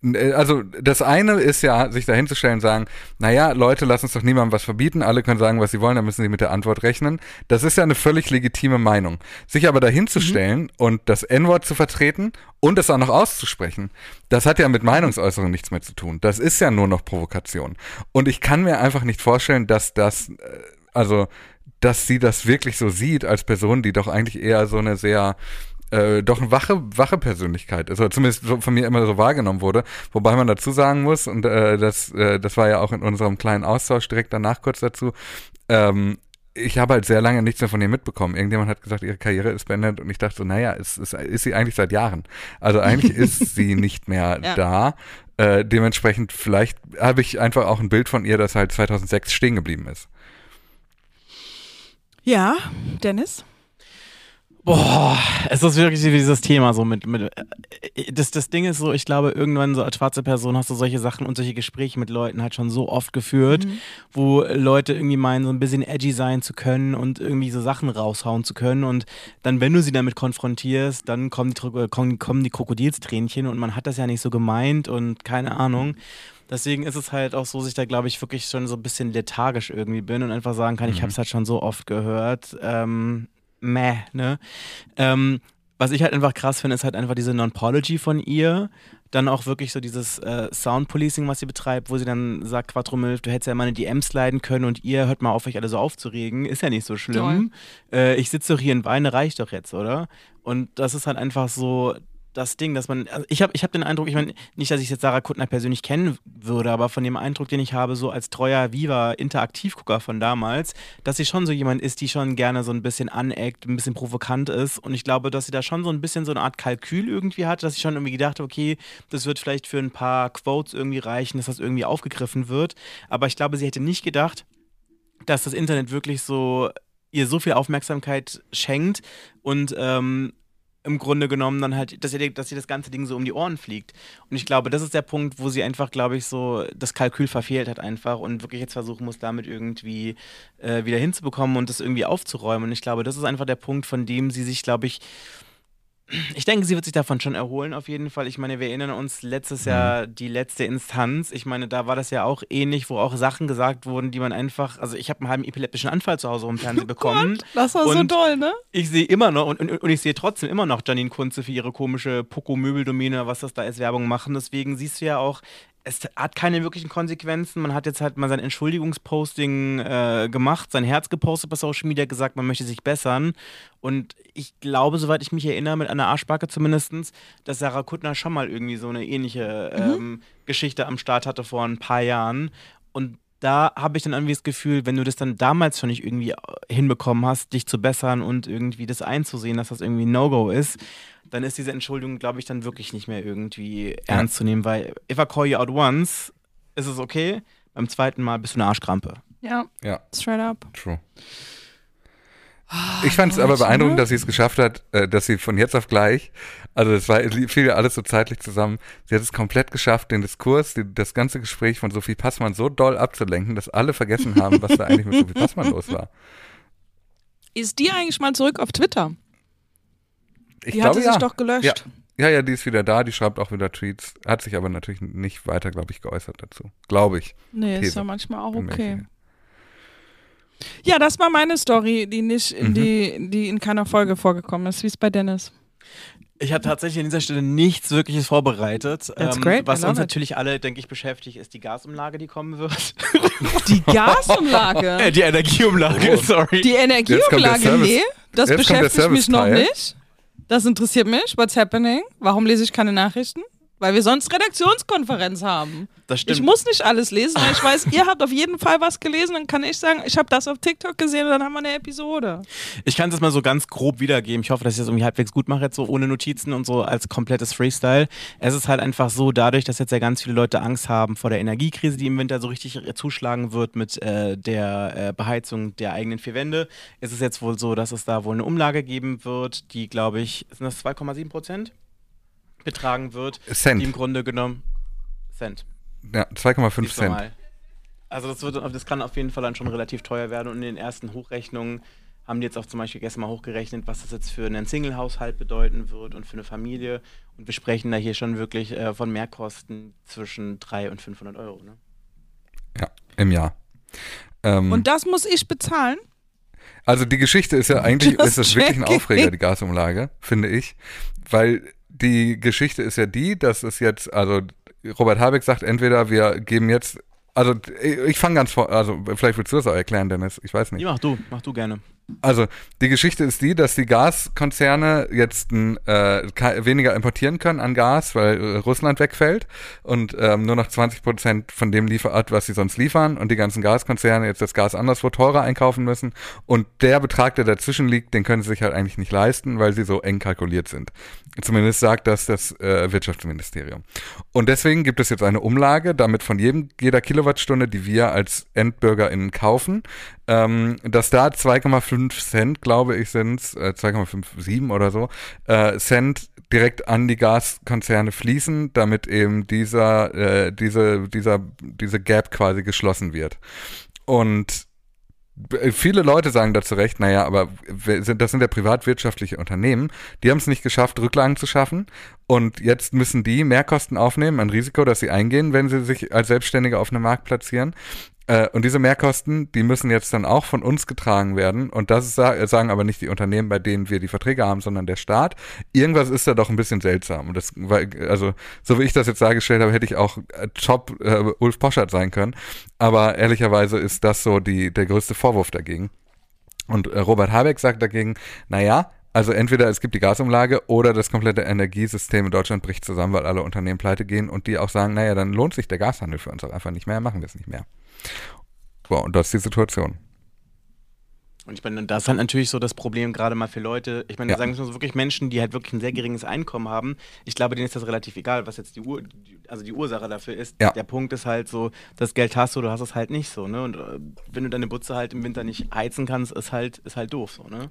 äh, also das eine ist ja, sich dahinzustellen und sagen, naja, Leute, lass uns doch niemandem was verbieten, alle können sagen, was sie wollen, dann müssen sie mit der Antwort rechnen. Das ist ja eine völlig legitime Meinung. Sich aber dahinzustellen und das N-Wort zu vertreten und es auch noch auszusprechen, das hat ja mit Meinungsäußerung nichts mehr zu tun. Das ist ja nur noch Provokation. Und ich kann mir einfach nicht vorstellen, dass das, äh, also, dass sie das wirklich so sieht als Person, die doch eigentlich eher so eine sehr äh, doch eine wache, wache Persönlichkeit ist, oder zumindest so von mir immer so wahrgenommen wurde. Wobei man dazu sagen muss, und äh, das, äh, das war ja auch in unserem kleinen Austausch direkt danach kurz dazu, ähm, ich habe halt sehr lange nichts mehr von ihr mitbekommen. Irgendjemand hat gesagt, ihre Karriere ist beendet und ich dachte so, naja, es, es ist sie eigentlich seit Jahren. Also eigentlich ist sie nicht mehr Ja. da. Äh, dementsprechend vielleicht habe ich einfach auch ein Bild von ihr, das halt 2006 stehen geblieben ist. Ja, Dennis? Boah, es ist wirklich dieses Thema so mit, mit äh, das, das Ding ist so, ich glaube, irgendwann so als schwarze Person hast du solche Sachen und solche Gespräche mit Leuten halt schon so oft geführt, wo Leute irgendwie meinen, so ein bisschen edgy sein zu können und irgendwie so Sachen raushauen zu können und dann, wenn du sie damit konfrontierst, dann kommen die, Tro- kommen, kommen die Krokodilstränchen und man hat das ja nicht so gemeint und keine Ahnung. Deswegen ist es halt auch so, dass ich da, glaube ich, wirklich schon so ein bisschen lethargisch irgendwie bin und einfach sagen kann, ich habe es halt schon so oft gehört. Ähm, meh, ne? Ähm, was ich halt einfach krass finde, ist halt einfach diese Non-Pology von ihr. Dann auch wirklich so dieses äh, Sound-Policing, was sie betreibt, wo sie dann sagt, Quattromilf, du hättest ja meine DMs leiden können und ihr hört mal auf, euch alle so aufzuregen. Ist ja nicht so schlimm. Äh, ich sitze doch hier und weine, reicht doch jetzt, oder? Und das ist halt einfach so das Ding, dass man, also ich habe ich hab den Eindruck, ich meine, nicht, dass ich jetzt Sarah Kuttner persönlich kennen würde, aber von dem Eindruck, den ich habe, so als treuer Viva-Interaktivgucker von damals, dass sie schon so jemand ist, die schon gerne so ein bisschen aneckt, ein bisschen provokant ist. Und ich glaube, dass sie da schon so ein bisschen so eine Art Kalkül irgendwie hat, dass ich schon irgendwie gedacht habe, okay, das wird vielleicht für ein paar Quotes irgendwie reichen, dass das irgendwie aufgegriffen wird, aber ich glaube, sie hätte nicht gedacht, dass das Internet wirklich so ihr so viel Aufmerksamkeit schenkt. Und ähm, im Grunde genommen dann halt, dass ihr, dass ihr das ganze Ding so um die Ohren fliegt. Und ich glaube, das ist der Punkt, wo sie einfach, glaube ich, so das Kalkül verfehlt hat einfach und wirklich jetzt versuchen muss, damit irgendwie äh, wieder hinzubekommen und das irgendwie aufzuräumen. Und ich glaube, das ist einfach der Punkt, von dem sie sich, glaube ich, ich denke, sie wird sich davon schon erholen, auf jeden Fall. Ich meine, wir erinnern uns letztes Jahr die letzte Instanz. Ich meine, da war das ja auch ähnlich, wo auch Sachen gesagt wurden, die man einfach. Also, ich habe einen halben epileptischen Anfall zu Hause im Fernsehen bekommen. Das war so toll, ne? Ich sehe immer noch und, und, und ich sehe trotzdem immer noch Janine Kunze für ihre komische Poco-Möbeldomäne, was das da als Werbung machen. Deswegen siehst du ja auch, es hat keine wirklichen Konsequenzen. Man hat jetzt halt mal sein Entschuldigungsposting äh, gemacht, sein Herz gepostet bei Social Media, gesagt, man möchte sich bessern. Und ich glaube, soweit ich mich erinnere, mit einer Arschbacke zumindest, dass Sarah Kuttner schon mal irgendwie so eine ähnliche ähm, Geschichte am Start hatte vor ein paar Jahren. Und da habe ich dann irgendwie das Gefühl, wenn du das dann damals schon nicht irgendwie äh, hinbekommen hast, dich zu bessern und irgendwie das einzusehen, dass das irgendwie ein No-Go ist, dann ist diese Entschuldigung, glaube ich, dann wirklich nicht mehr irgendwie ernst zu nehmen, weil if I call you out once, ist es okay, beim zweiten Mal bist du eine Arschkrampe. Ja, Ja, straight up. true. Ich fand es aber beeindruckend, ne? dass sie es geschafft hat, äh, dass sie von jetzt auf gleich, also es war, fiel ja alles so zeitlich zusammen, sie hat es komplett geschafft, den Diskurs, die, das ganze Gespräch von Sophie Passmann so doll abzulenken, dass alle vergessen haben, was da eigentlich mit Sophie Passmann los war. Ist die eigentlich mal zurück auf Twitter? Ich Die glaube hatte sich ja. doch gelöscht. Ja. Ja, ja, die ist wieder da, die schreibt auch wieder Tweets, hat sich aber natürlich nicht weiter, glaube ich, geäußert dazu. Glaube ich. Nee, ist These. ja manchmal auch okay. Ja, das war meine Story, die nicht in Mhm. die, die in keiner Folge vorgekommen ist. Wie ist bei Dennis? Ich habe tatsächlich an dieser Stelle nichts wirkliches vorbereitet. Ähm, That's great, I Was uns it. natürlich alle, denke ich, beschäftigt, ist die Gasumlage, die kommen wird. Die Gasumlage. äh, die Energieumlage, sorry. Die Energieumlage, nee, das jetzt beschäftigt mich noch nicht. Das interessiert mich. What's happening? Warum lese ich keine Nachrichten? Weil wir sonst Redaktionskonferenz haben. das stimmt. Ich muss nicht alles lesen, weil ich weiß, ihr habt auf jeden Fall was gelesen. Dann kann ich sagen, ich habe das auf TikTok gesehen und dann haben wir eine Episode. Ich kann es mal so ganz grob wiedergeben. Ich hoffe, dass ich das irgendwie halbwegs gut mache, jetzt so ohne Notizen und so als komplettes Freestyle. Es ist halt einfach so, dadurch, dass jetzt ja ganz viele Leute Angst haben vor der Energiekrise, die im Winter so richtig zuschlagen wird mit äh, der äh, Beheizung der eigenen vier Wände, ist es jetzt wohl so, dass es da wohl eine Umlage geben wird, die, glaube ich, sind das 2,7 Prozent betragen wird. Cent. Die im Grunde genommen Cent. Ja, 2,5 Nicht Cent. Also das, wird, das kann auf jeden Fall dann schon relativ teuer werden und in den ersten Hochrechnungen haben die jetzt auch zum Beispiel gestern mal hochgerechnet, was das jetzt für einen Single-Haushalt bedeuten wird und für eine Familie. Und wir sprechen da hier schon wirklich äh, von Mehrkosten zwischen 300 und 500 Euro. Ne? Ja, im Jahr. Ähm, Und das muss ich bezahlen? Also die Geschichte ist ja eigentlich, Just ist es wirklich ein checking. Aufreger, die Gasumlage, finde ich. Weil die Geschichte ist ja die, dass es jetzt, also Robert Habeck sagt, entweder wir geben jetzt, also ich fange ganz vor, also vielleicht willst du das auch erklären, Dennis, ich weiß nicht. Ja, mach du, mach du gerne. Also die Geschichte ist die, dass die Gaskonzerne jetzt äh, weniger importieren können an Gas, weil äh, Russland wegfällt und ähm, nur noch 20 Prozent von dem liefert, was sie sonst liefern und die ganzen Gaskonzerne jetzt das Gas anderswo teurer einkaufen müssen und der Betrag, der dazwischen liegt, den können sie sich halt eigentlich nicht leisten, weil sie so eng kalkuliert sind. Zumindest sagt das das äh, Wirtschaftsministerium. Und deswegen gibt es jetzt eine Umlage, damit von jedem, jeder Kilowattstunde, die wir als EndbürgerInnen kaufen, ähm, dass da 2,5 Cent, glaube ich, sind äh, 2,57 oder so, äh, Cent direkt an die Gaskonzerne fließen, damit eben dieser, äh, diese, dieser, diese Gap quasi geschlossen wird. Und viele Leute sagen dazu recht, naja, aber das sind ja privatwirtschaftliche Unternehmen, die haben es nicht geschafft, Rücklagen zu schaffen und jetzt müssen die Mehrkosten aufnehmen, ein Risiko, das sie eingehen, wenn sie sich als Selbstständige auf einem Markt platzieren. Äh, und diese Mehrkosten, die müssen jetzt dann auch von uns getragen werden. Und das ist, sa- sagen aber nicht die Unternehmen, bei denen wir die Verträge haben, sondern der Staat. Irgendwas ist da doch ein bisschen seltsam. Und das, also, so wie ich das jetzt dargestellt habe, hätte ich auch äh, top äh, Ulf Poschert sein können. Aber ehrlicherweise ist das so die, der größte Vorwurf dagegen. Und äh, Robert Habeck sagt dagegen, naja, also entweder es gibt die Gasumlage oder das komplette Energiesystem in Deutschland bricht zusammen, weil alle Unternehmen pleite gehen und die auch sagen, naja, dann lohnt sich der Gashandel für uns auch einfach nicht mehr, machen wir es nicht mehr. So, und das ist die Situation. Und ich meine, das ist halt natürlich so das Problem, gerade mal für Leute, ich meine, Ja. sagen wir mal so wirklich Menschen, die halt wirklich ein sehr geringes Einkommen haben, ich glaube, denen ist das relativ egal, was jetzt die, Ur also die Ursache dafür ist. Ja. Der Punkt ist halt so, das Geld hast du, du hast es halt nicht so, ne? Und äh, wenn du deine Butze halt im Winter nicht heizen kannst, ist halt, ist halt doof so, ne?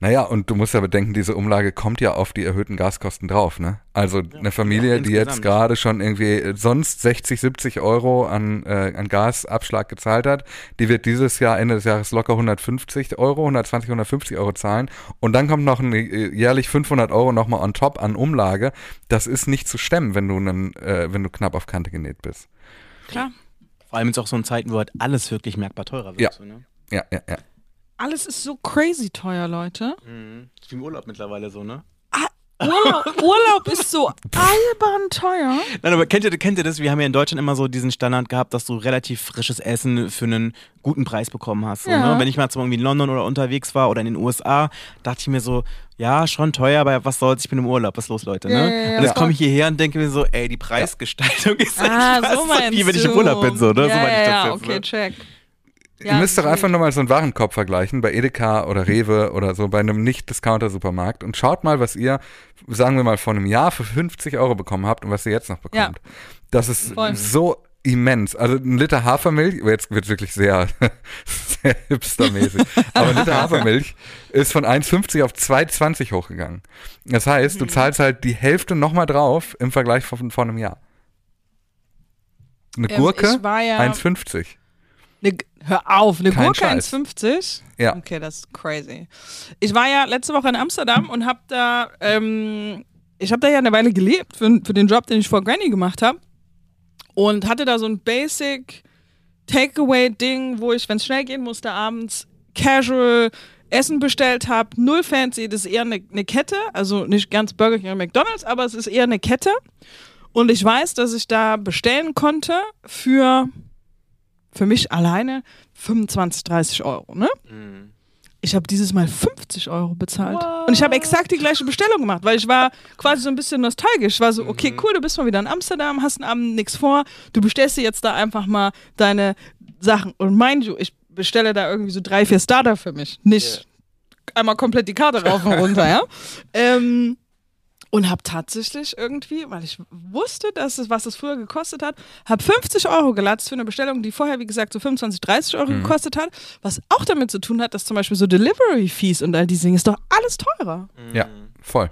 Naja, und du musst ja bedenken, diese Umlage kommt ja auf die erhöhten Gaskosten drauf, ne? Also eine Familie, ja, die jetzt gerade schon irgendwie äh, sonst 60, 70 Euro an, äh, an Gasabschlag gezahlt hat, die wird dieses Jahr, Ende des Jahres locker 150 Euro, 120, 150 Euro zahlen. Und dann kommt noch ein, äh, jährlich 500 Euro nochmal on top an Umlage. Das ist nicht zu stemmen, wenn du, einen, äh, wenn du knapp auf Kante genäht bist. Klar. Vor allem jetzt auch so in Zeiten, wo halt alles wirklich merkbar teurer wird. Ja. So, ne? Ja, ja, ja. Alles ist so crazy teuer, Leute. Mhm. Ist wie im Urlaub mittlerweile so, ne? Urlaub, Urlaub ist so albern teuer. Nein, aber kennt ihr, kennt ihr das? Wir haben ja in Deutschland immer so diesen Standard gehabt, dass du relativ frisches Essen für einen guten Preis bekommen hast. So, Ja. ne? Wenn ich mal zum Beispiel in London oder unterwegs war oder in den USA, dachte ich mir so, ja, schon teuer, aber was soll's, ich bin im Urlaub, was ist los, Leute? Ne? Ja, ja, und jetzt komme ich hierher und denke mir so, ey, die Preisgestaltung ist Ah, echt so wie wenn ich im. Urlaub bin, so, ne? So meine ich das ja, jetzt, okay, ne? check. Ihr müsst doch einfach nur mal so einen Warenkorb vergleichen bei Edeka oder Rewe oder so bei einem Nicht-Discounter-Supermarkt und schaut mal, was ihr, sagen wir mal, vor einem Jahr für 50 Euro bekommen habt und was ihr jetzt noch bekommt. Das ist Voll. so immens. Also ein Liter Hafermilch, jetzt wird wirklich sehr, sehr hipstermäßig, aber ein Liter Hafermilch ist von 1,50 auf 2,20 hochgegangen. Das heißt, du zahlst halt die Hälfte nochmal drauf im Vergleich von vor einem Jahr. Eine Ähm, Gurke ja- 1,50. Ne, hör auf, eine Kein Gurke Scheiß. 1,50? Ja. Okay, das ist crazy. Ich war ja letzte Woche in Amsterdam und hab da, ähm, ich habe da ja eine Weile gelebt für, für den Job, den ich vor Granny gemacht habe. Und hatte da so ein Basic Takeaway-Ding, wo ich, wenn es schnell gehen musste, abends casual Essen bestellt habe, null fancy, das ist eher eine, eine Kette, also nicht ganz Burger King oder McDonalds, aber es ist eher eine Kette. Und ich weiß, dass ich da bestellen konnte für, für mich alleine 25, 30 Euro, ne? Ich habe dieses Mal 50 Euro bezahlt. Und ich habe exakt die gleiche Bestellung gemacht, weil ich war quasi so ein bisschen nostalgisch. Ich war so, okay, cool, du bist mal wieder in Amsterdam, hast einen Abend nichts vor, du bestellst dir jetzt da einfach mal deine Sachen. Und mind you, ich bestelle da irgendwie so drei, vier Starter für mich. Nicht einmal komplett die Karte rauf und runter, ja. Ähm, und habe tatsächlich irgendwie, weil ich wusste, dass es, was es früher gekostet hat, habe 50 Euro gelatzt für eine Bestellung, die vorher, wie gesagt, so 25, 30 Euro gekostet hat. Was auch damit zu tun hat, dass zum Beispiel so Delivery-Fees und all diese Dinge ist doch alles teurer. Ja, voll.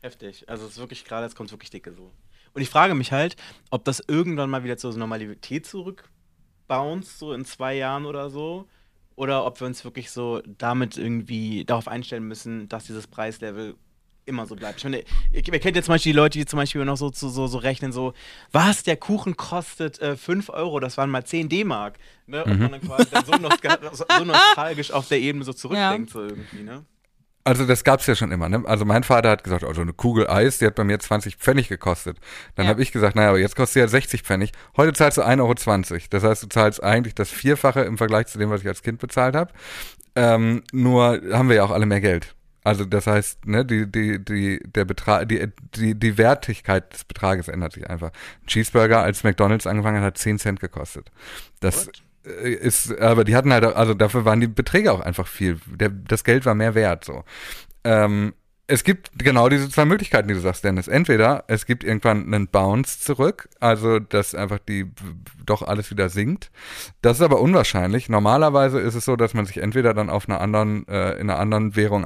Heftig. Also es ist wirklich gerade, jetzt kommt wirklich dicke so. Und ich frage mich halt, ob das irgendwann mal wieder zur Normalität zurückbounced, so in zwei Jahren oder so. Oder ob wir uns wirklich so damit irgendwie darauf einstellen müssen, dass dieses Preislevel immer so bleibt. Ich meine, ihr, ihr kennt ja zum Beispiel die Leute, die zum Beispiel noch so, so, so, so rechnen, so, was, der Kuchen kostet äh, 5 Euro, das waren mal 10 D-Mark. Ne? Und man dann quasi dann so, nostal so, so nostalgisch auf der Ebene so zurückdenkt, so irgendwie, ne? Also das gab's ja schon immer. Ne? Also mein Vater hat gesagt, also eine Kugel Eis, die hat bei mir 20 Pfennig gekostet. Dann Ja. habe ich gesagt, naja, aber jetzt kostet sie ja 60 Pfennig. Heute zahlst du 1,20 Euro. Das heißt, du zahlst eigentlich das Vierfache im Vergleich zu dem, was ich als Kind bezahlt habe. Ähm, nur haben wir ja auch alle mehr Geld. Also das heißt, ne, die, die, die, der Betrag, die, die, die Wertigkeit des Betrages ändert sich einfach. Ein Cheeseburger, als McDonalds angefangen hat, hat 10 Cent gekostet. Das äh, ist, aber die hatten halt, auch- also dafür waren die Beträge auch einfach viel. Der, das Geld war mehr wert, so. Ähm, es gibt genau diese zwei Möglichkeiten, die du sagst, Dennis. Entweder es gibt irgendwann einen Bounce zurück, also dass einfach die doch alles wieder sinkt. Das ist aber unwahrscheinlich. Normalerweise ist es so, dass man sich entweder dann auf einer anderen, äh, in einer anderen Währung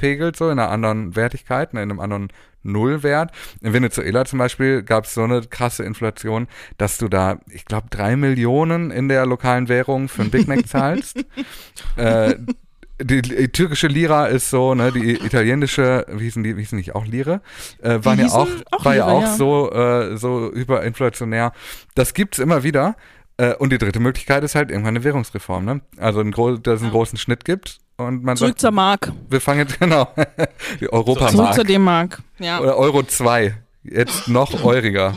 einpegelt, so in einer anderen Wertigkeit, ne, in einem anderen Nullwert. In Venezuela zum Beispiel gab es so eine krasse Inflation, dass du da, ich glaube, drei Millionen in der lokalen Währung für einen Big Mac zahlst. äh, die, die türkische Lira ist so, ne, die italienische, wie hießen die, wie hießen die auch Lire, äh, waren ja auch, auch war ja Lire, auch ja. so, äh, so hyperinflationär. Das gibt's immer wieder. Äh, und die dritte Möglichkeit ist halt irgendwann eine Währungsreform, ne? Also ein dass es einen großen Schnitt gibt und man Zurück sagt, zur Mark. wir fangen jetzt, genau, die Zurück Europamark zur D-Mark. Ja. oder Euro 2, jetzt noch euriger.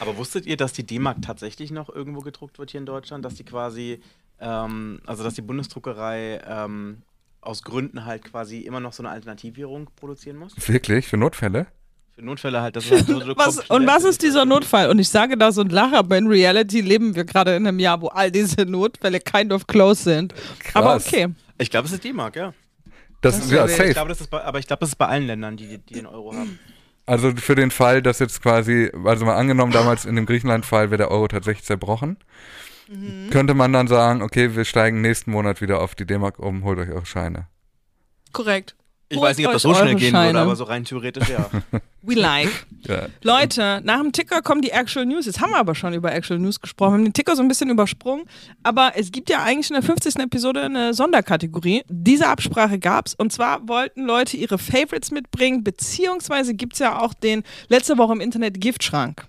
Aber wusstet ihr, dass die D-Mark tatsächlich noch irgendwo gedruckt wird hier in Deutschland? Dass die quasi, ähm, also dass die Bundesdruckerei ähm, aus Gründen halt quasi immer noch so eine Alternativwährung produzieren muss? Wirklich, für Notfälle? Für Notfälle halt. Das ist halt so, so Was, und was ist dieser Notfall? Und ich sage das und lache, aber in Reality leben wir gerade in einem Jahr, wo all diese Notfälle kind of close sind. Aber Krass. okay. Ich glaube, es ist D-Mark, ja. Das, ist ja Ich safe. glaube, das ist bei, aber ich glaube, das ist bei allen Ländern, die, die den Euro haben. Also für den Fall, dass jetzt quasi, also mal angenommen, damals in dem Griechenland-Fall wäre der Euro tatsächlich zerbrochen, Mhm. könnte man dann sagen, okay, wir steigen nächsten Monat wieder auf die D-Mark um, holt euch eure Scheine. Korrekt. Ich Holt weiß nicht, ob das so schnell gehen Scheine. würde, aber so rein theoretisch ja. We like. Ja. Leute, nach dem Ticker kommen die Actual News. Jetzt haben wir aber schon über Actual News gesprochen. Wir haben den Ticker so ein bisschen übersprungen. Aber es gibt ja eigentlich in der 50. Episode eine Sonderkategorie. Diese Absprache gab's. Und zwar wollten Leute ihre Favorites mitbringen, beziehungsweise gibt's ja auch den letzte Woche im Internet Giftschrank.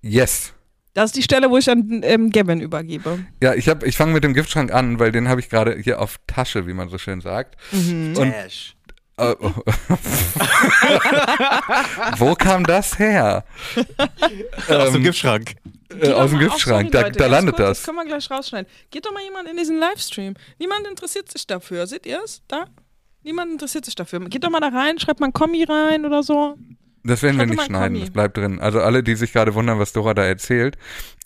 Yes. Das ist die Stelle, wo ich an ähm, Gavin übergebe. Ja, ich hab, ich fange mit dem Giftschrank an, weil den habe ich gerade hier auf Tasche, wie man so schön sagt. Mhm. Und Dash. Wo kam das her? Aus dem Ähm, Giftschrank. äh, aus dem Giftschrank, da, da landet kurz, das. Das können wir gleich rausschneiden. Geht doch mal jemand in diesen Livestream. Niemand interessiert sich dafür. Seht ihr es? Da? Niemand interessiert sich dafür. Geht doch mal da rein, schreibt mal ein Kommi rein oder so. Das werden wir Schreibt nicht mal einen schneiden, Kommi. das bleibt drin. Also alle, die sich gerade wundern, was Dora da erzählt,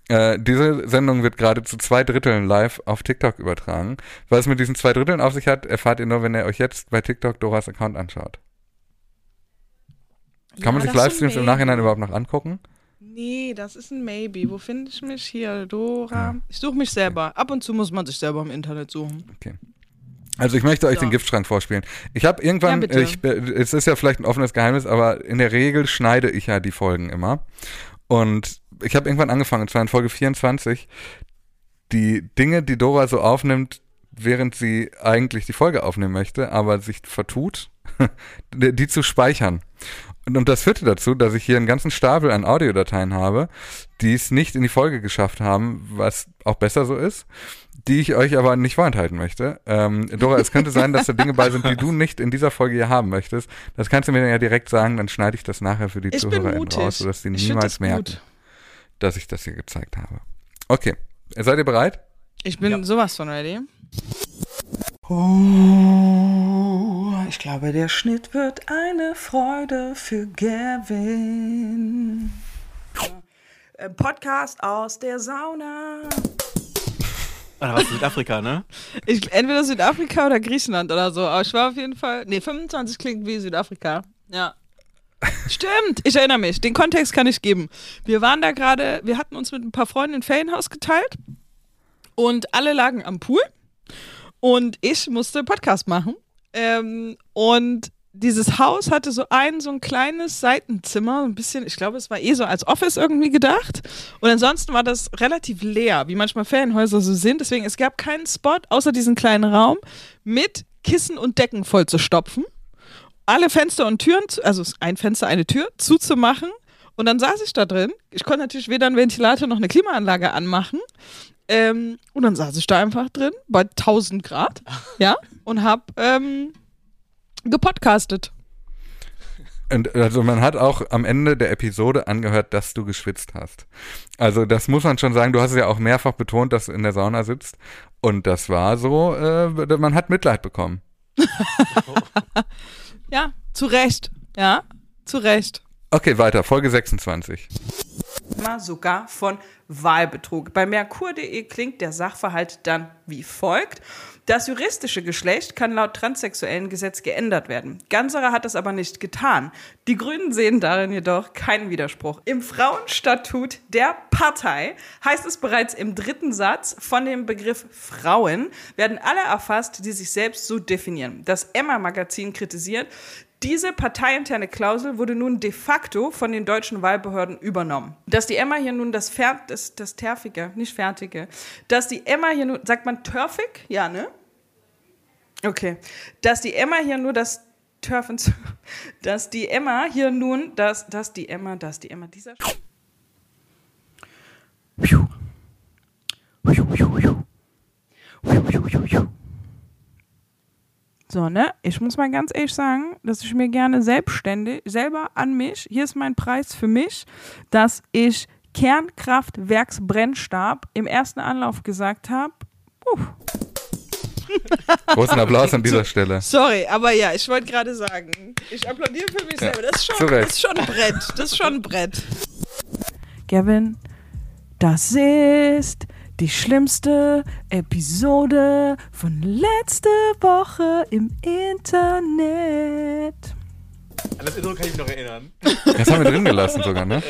äh, diese Sendung wird gerade zu zwei Dritteln live auf TikTok übertragen. Was es mit diesen zwei Dritteln auf sich hat, erfahrt ihr nur, wenn ihr euch jetzt bei TikTok Doras Account anschaut. Kann man sich Livestreams im. Nachhinein überhaupt noch angucken? Nee, das ist ein Maybe. Wo finde ich mich hier? Dora. Ich suche mich selber. Ab und zu muss man sich selber im Internet suchen. Also ich möchte euch Ja. den Giftschrank vorspielen. Ich habe irgendwann, Ja, ich, es ist ja vielleicht ein offenes Geheimnis, aber in der Regel schneide ich ja die Folgen immer. Und ich habe irgendwann angefangen, und zwar in Folge 24, die Dinge, die Dora so aufnimmt, während sie eigentlich die Folge aufnehmen möchte, aber sich vertut, die zu speichern. Und, und das führte dazu, dass ich hier einen ganzen Stapel an Audiodateien habe, die es nicht in die Folge geschafft haben, was auch besser so ist. die ich euch aber nicht vorenthalten möchte. Ähm, Dora, es könnte sein, dass da Dinge bei sind, die du nicht in dieser Folge hier haben möchtest. Das kannst du mir ja direkt sagen, dann schneide ich das nachher für die Ich mutig. raus, sodass die Ich niemals das merken, gut. Dass ich das hier gezeigt habe. Okay, seid ihr bereit? Ich bin sowas von ready. Oh, ich glaube, der Schnitt wird eine Freude für Gavin. Äh, Podcast aus der Sauna. Oder was Südafrika, ne? Ich, entweder Südafrika oder Griechenland oder so. Aber ich war auf jeden Fall. Nee, 25 klingt wie Südafrika. Ja. Stimmt, ich erinnere mich. Den Kontext kann ich geben. Wir waren da gerade, wir hatten uns mit ein paar Freunden ein Ferienhaus geteilt und alle lagen am Pool und ich musste Podcast machen. Ähm, und dieses Haus hatte so ein, so ein kleines Seitenzimmer, ein bisschen, ich glaube, es war eh so als Office irgendwie gedacht. Und ansonsten war das relativ leer, wie manchmal Ferienhäuser so sind. Deswegen, es gab keinen Spot außer diesen kleinen Raum mit Kissen und Decken voll zu stopfen. Alle Fenster und Türen, zu- also ein Fenster, eine Tür, zuzumachen. Und dann saß ich da drin. Ich konnte natürlich weder einen Ventilator noch eine Klimaanlage anmachen. Ähm, und dann saß ich da einfach drin bei 1000 Grad, ja, und hab ähm, gepodcastet. Und also man hat auch am Ende der Episode angehört, dass du geschwitzt hast. Also das muss man schon sagen. Du hast es ja auch mehrfach betont, dass du in der Sauna sitzt. Und das war so, äh, man hat Mitleid bekommen. Ja, zu Recht, ja, zu Recht. Okay, weiter. Folge 26. Mal sogar von Wahlbetrug. Bei Merkur.de klingt der Sachverhalt dann wie folgt. Das juristische Geschlecht kann laut transsexuellen Gesetz geändert werden. Ganserer hat das aber nicht getan. Die Grünen sehen darin jedoch keinen Widerspruch. Im Frauenstatut der Partei heißt es bereits im dritten Satz, von dem Begriff Frauen werden alle erfasst, die sich selbst so definieren. Das Emma-Magazin kritisiert, diese parteiinterne Klausel wurde nun de facto von den deutschen Wahlbehörden übernommen. Dass die Emma hier nun das, Fer das, das Terfige, nicht Fertige, dass die Emma hier nun, sagt man Törfig? Ja, ne? Okay. Dass die Emma hier nur das Törfen, dass die Emma hier nun, dass, dass die Emma, dass die Emma, dieser... So, ne? Ich muss mal ganz ehrlich sagen, dass ich mir gerne selbstständig, selber an mich, hier ist mein Preis für mich, dass ich Kernkraftwerksbrennstab im ersten Anlauf gesagt habe. Großen Applaus an dieser Stelle. Sorry, aber ja, ich wollte gerade sagen, ich applaudiere für mich selber. Das ist, schon, das ist schon ein Brett. Das ist schon ein Brett. Gavin, das ist die schlimmste Episode von letzte Woche im Internet. An das Intro kann ich mich noch erinnern. Das haben wir drin gelassen sogar, ne?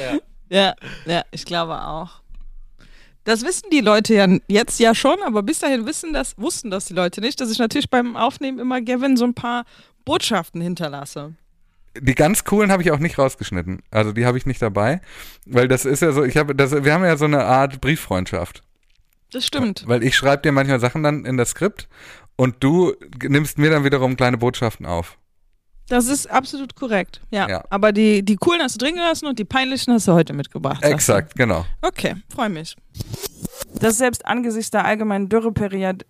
Ja, ja, ich glaube auch. Das wissen die Leute ja jetzt ja schon, aber bis dahin wissen das, wussten das die Leute nicht, dass ich natürlich beim Aufnehmen immer Gavin so ein paar Botschaften hinterlasse. Die ganz coolen habe ich auch nicht rausgeschnitten. Also die habe ich nicht dabei, weil das ist ja so, ich habe das wir haben ja so eine Art Brieffreundschaft, Das stimmt. weil ich schreibe dir manchmal Sachen dann in das Skript und du nimmst mir dann wiederum kleine Botschaften auf. Das ist absolut korrekt. Ja. Ja. Aber die, die coolen hast du drin gelassen und die peinlichen hast du heute mitgebracht. Exakt, genau. Okay, freue mich. Das selbst angesichts der allgemeinen Dürreperiode,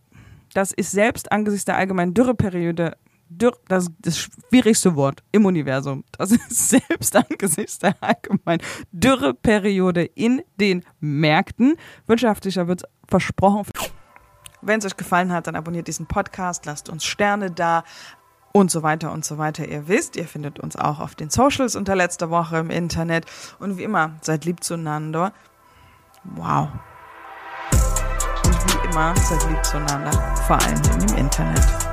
das ist selbst angesichts der allgemeinen Dürreperiode, Dürr, das, das schwierigste Wort im Universum. Das ist selbst angesichts der allgemeinen Dürreperiode in den Märkten. Wirtschaftlicher wird versprochen. Wenn es euch gefallen hat, dann abonniert diesen Podcast, lasst uns Sterne da und so weiter und so weiter. Ihr wisst, ihr findet uns auch auf den Socials unter letzter Woche im Internet. Und wie immer, seid lieb zueinander. Wow. Und wie immer, seid lieb zueinander, vor allem im Internet.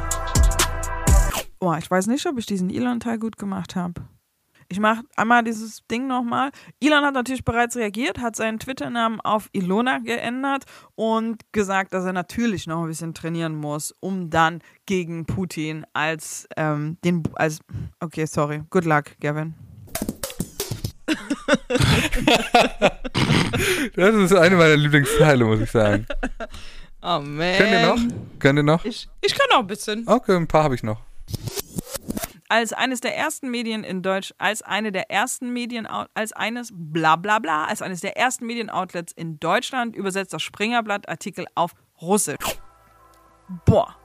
Oh, ich weiß nicht, ob ich diesen Elon-Teil gut gemacht habe. Ich mache einmal dieses Ding nochmal. Elon hat natürlich bereits reagiert, hat seinen Twitter-Namen auf Ilona geändert und gesagt, dass er natürlich noch ein bisschen trainieren muss, um dann gegen Putin als ähm, den als okay, sorry. Good luck, Gavin. Das ist eine meiner Lieblingsteile, muss ich sagen. Oh man. Könnt ihr noch? Könnt ihr noch? Ich, ich kann noch ein bisschen. Okay, ein paar habe ich noch. Als eines der ersten Medien in Deutsch, als eine der ersten Medien, als eines bla bla bla, als eines der ersten Medienoutlets in Deutschland übersetzt das Springerblatt Artikel auf Russisch. Boah.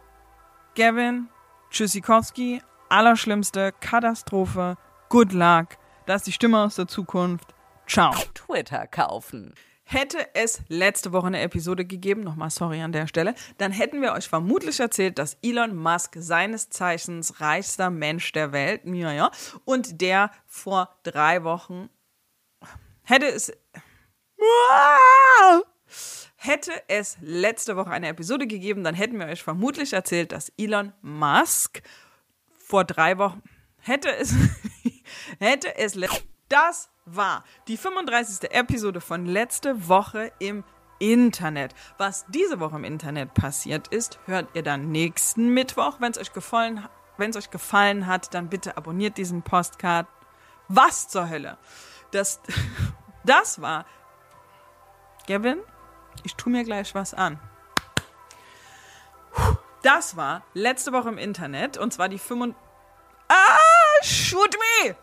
Gavin, Tschüssikowski, allerschlimmste Katastrophe. Good luck. Das ist die Stimme aus der Zukunft. Ciao. Twitter kaufen. Hätte es letzte Woche eine Episode gegeben, nochmal sorry an der Stelle, dann hätten wir euch vermutlich erzählt, dass Elon Musk seines Zeichens reichster Mensch der Welt, ja, ja, und der vor drei Wochen hätte es Hätte es letzte Woche eine Episode gegeben, dann hätten wir euch vermutlich erzählt, dass Elon Musk vor drei Wochen hätte es hätte es das war die 35. Episode von letzte Woche im Internet. Was diese Woche im Internet passiert ist, hört ihr dann nächsten Mittwoch. Wenn es euch gefallen, wenn es euch gefallen hat, dann bitte abonniert diesen Postcard. Was zur Hölle? Das, das war Gavin, ich tu mir gleich was an. Das war letzte Woche im Internet und zwar die 5. Ah, shoot me!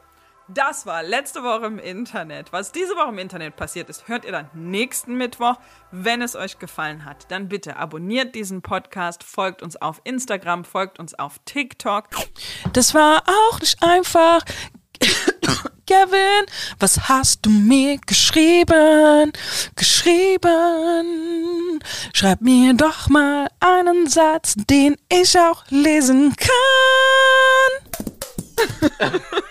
Das war letzte Woche im Internet. Was diese Woche im Internet passiert ist, hört ihr dann nächsten Mittwoch. Wenn es euch gefallen hat, dann bitte abonniert diesen Podcast, folgt uns auf Instagram, folgt uns auf TikTok. Das war auch nicht einfach. Kevin, was hast du mir geschrieben? Geschrieben. Schreib mir doch mal einen Satz, den ich auch lesen kann.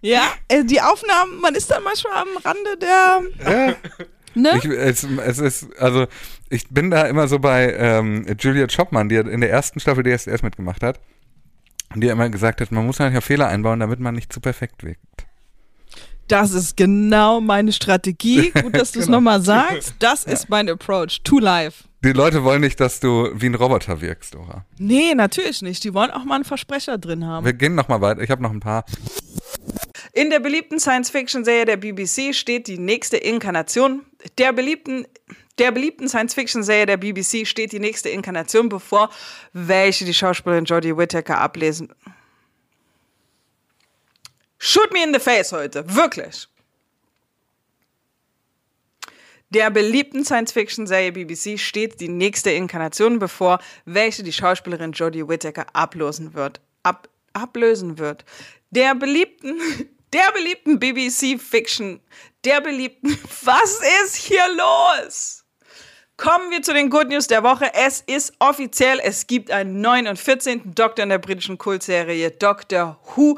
ja, äh, die Aufnahmen, man ist dann manchmal am Rande der. Ne? Ich, es, es ist, also ich bin da immer so bei ähm, Julia Chopman, die in der ersten Staffel DSDS mitgemacht hat. Und die immer gesagt hat, man muss halt ja Fehler einbauen, damit man nicht zu perfekt wirkt. Das ist genau meine Strategie. Gut, dass du es Genau. nochmal sagst. Das ist mein Approach to life. Die Leute wollen nicht, dass du wie ein Roboter wirkst, Dora. Nee, natürlich nicht. Die wollen auch mal einen Versprecher drin haben. Wir gehen noch mal weiter. Ich habe noch ein paar. In der beliebten Science-Fiction-Serie der BBC steht die nächste Inkarnation. Der beliebten, der beliebten Science-Fiction-Serie der BBC steht die nächste Inkarnation bevor, welche die Schauspielerin Jodie Whittaker ablesen. Shoot me in the face heute, wirklich. Der beliebten Science-Fiction-Serie BBC steht die nächste Inkarnation bevor, welche die Schauspielerin Jodie Whittaker ablösen wird. Ab, ablösen wird. Der beliebten, der beliebten BBC-Fiction, der beliebten, was ist hier los? Kommen wir zu den Good News der Woche. Es ist offiziell, es gibt einen neuen und 14. Doktor in der britischen Kultserie Doctor Who.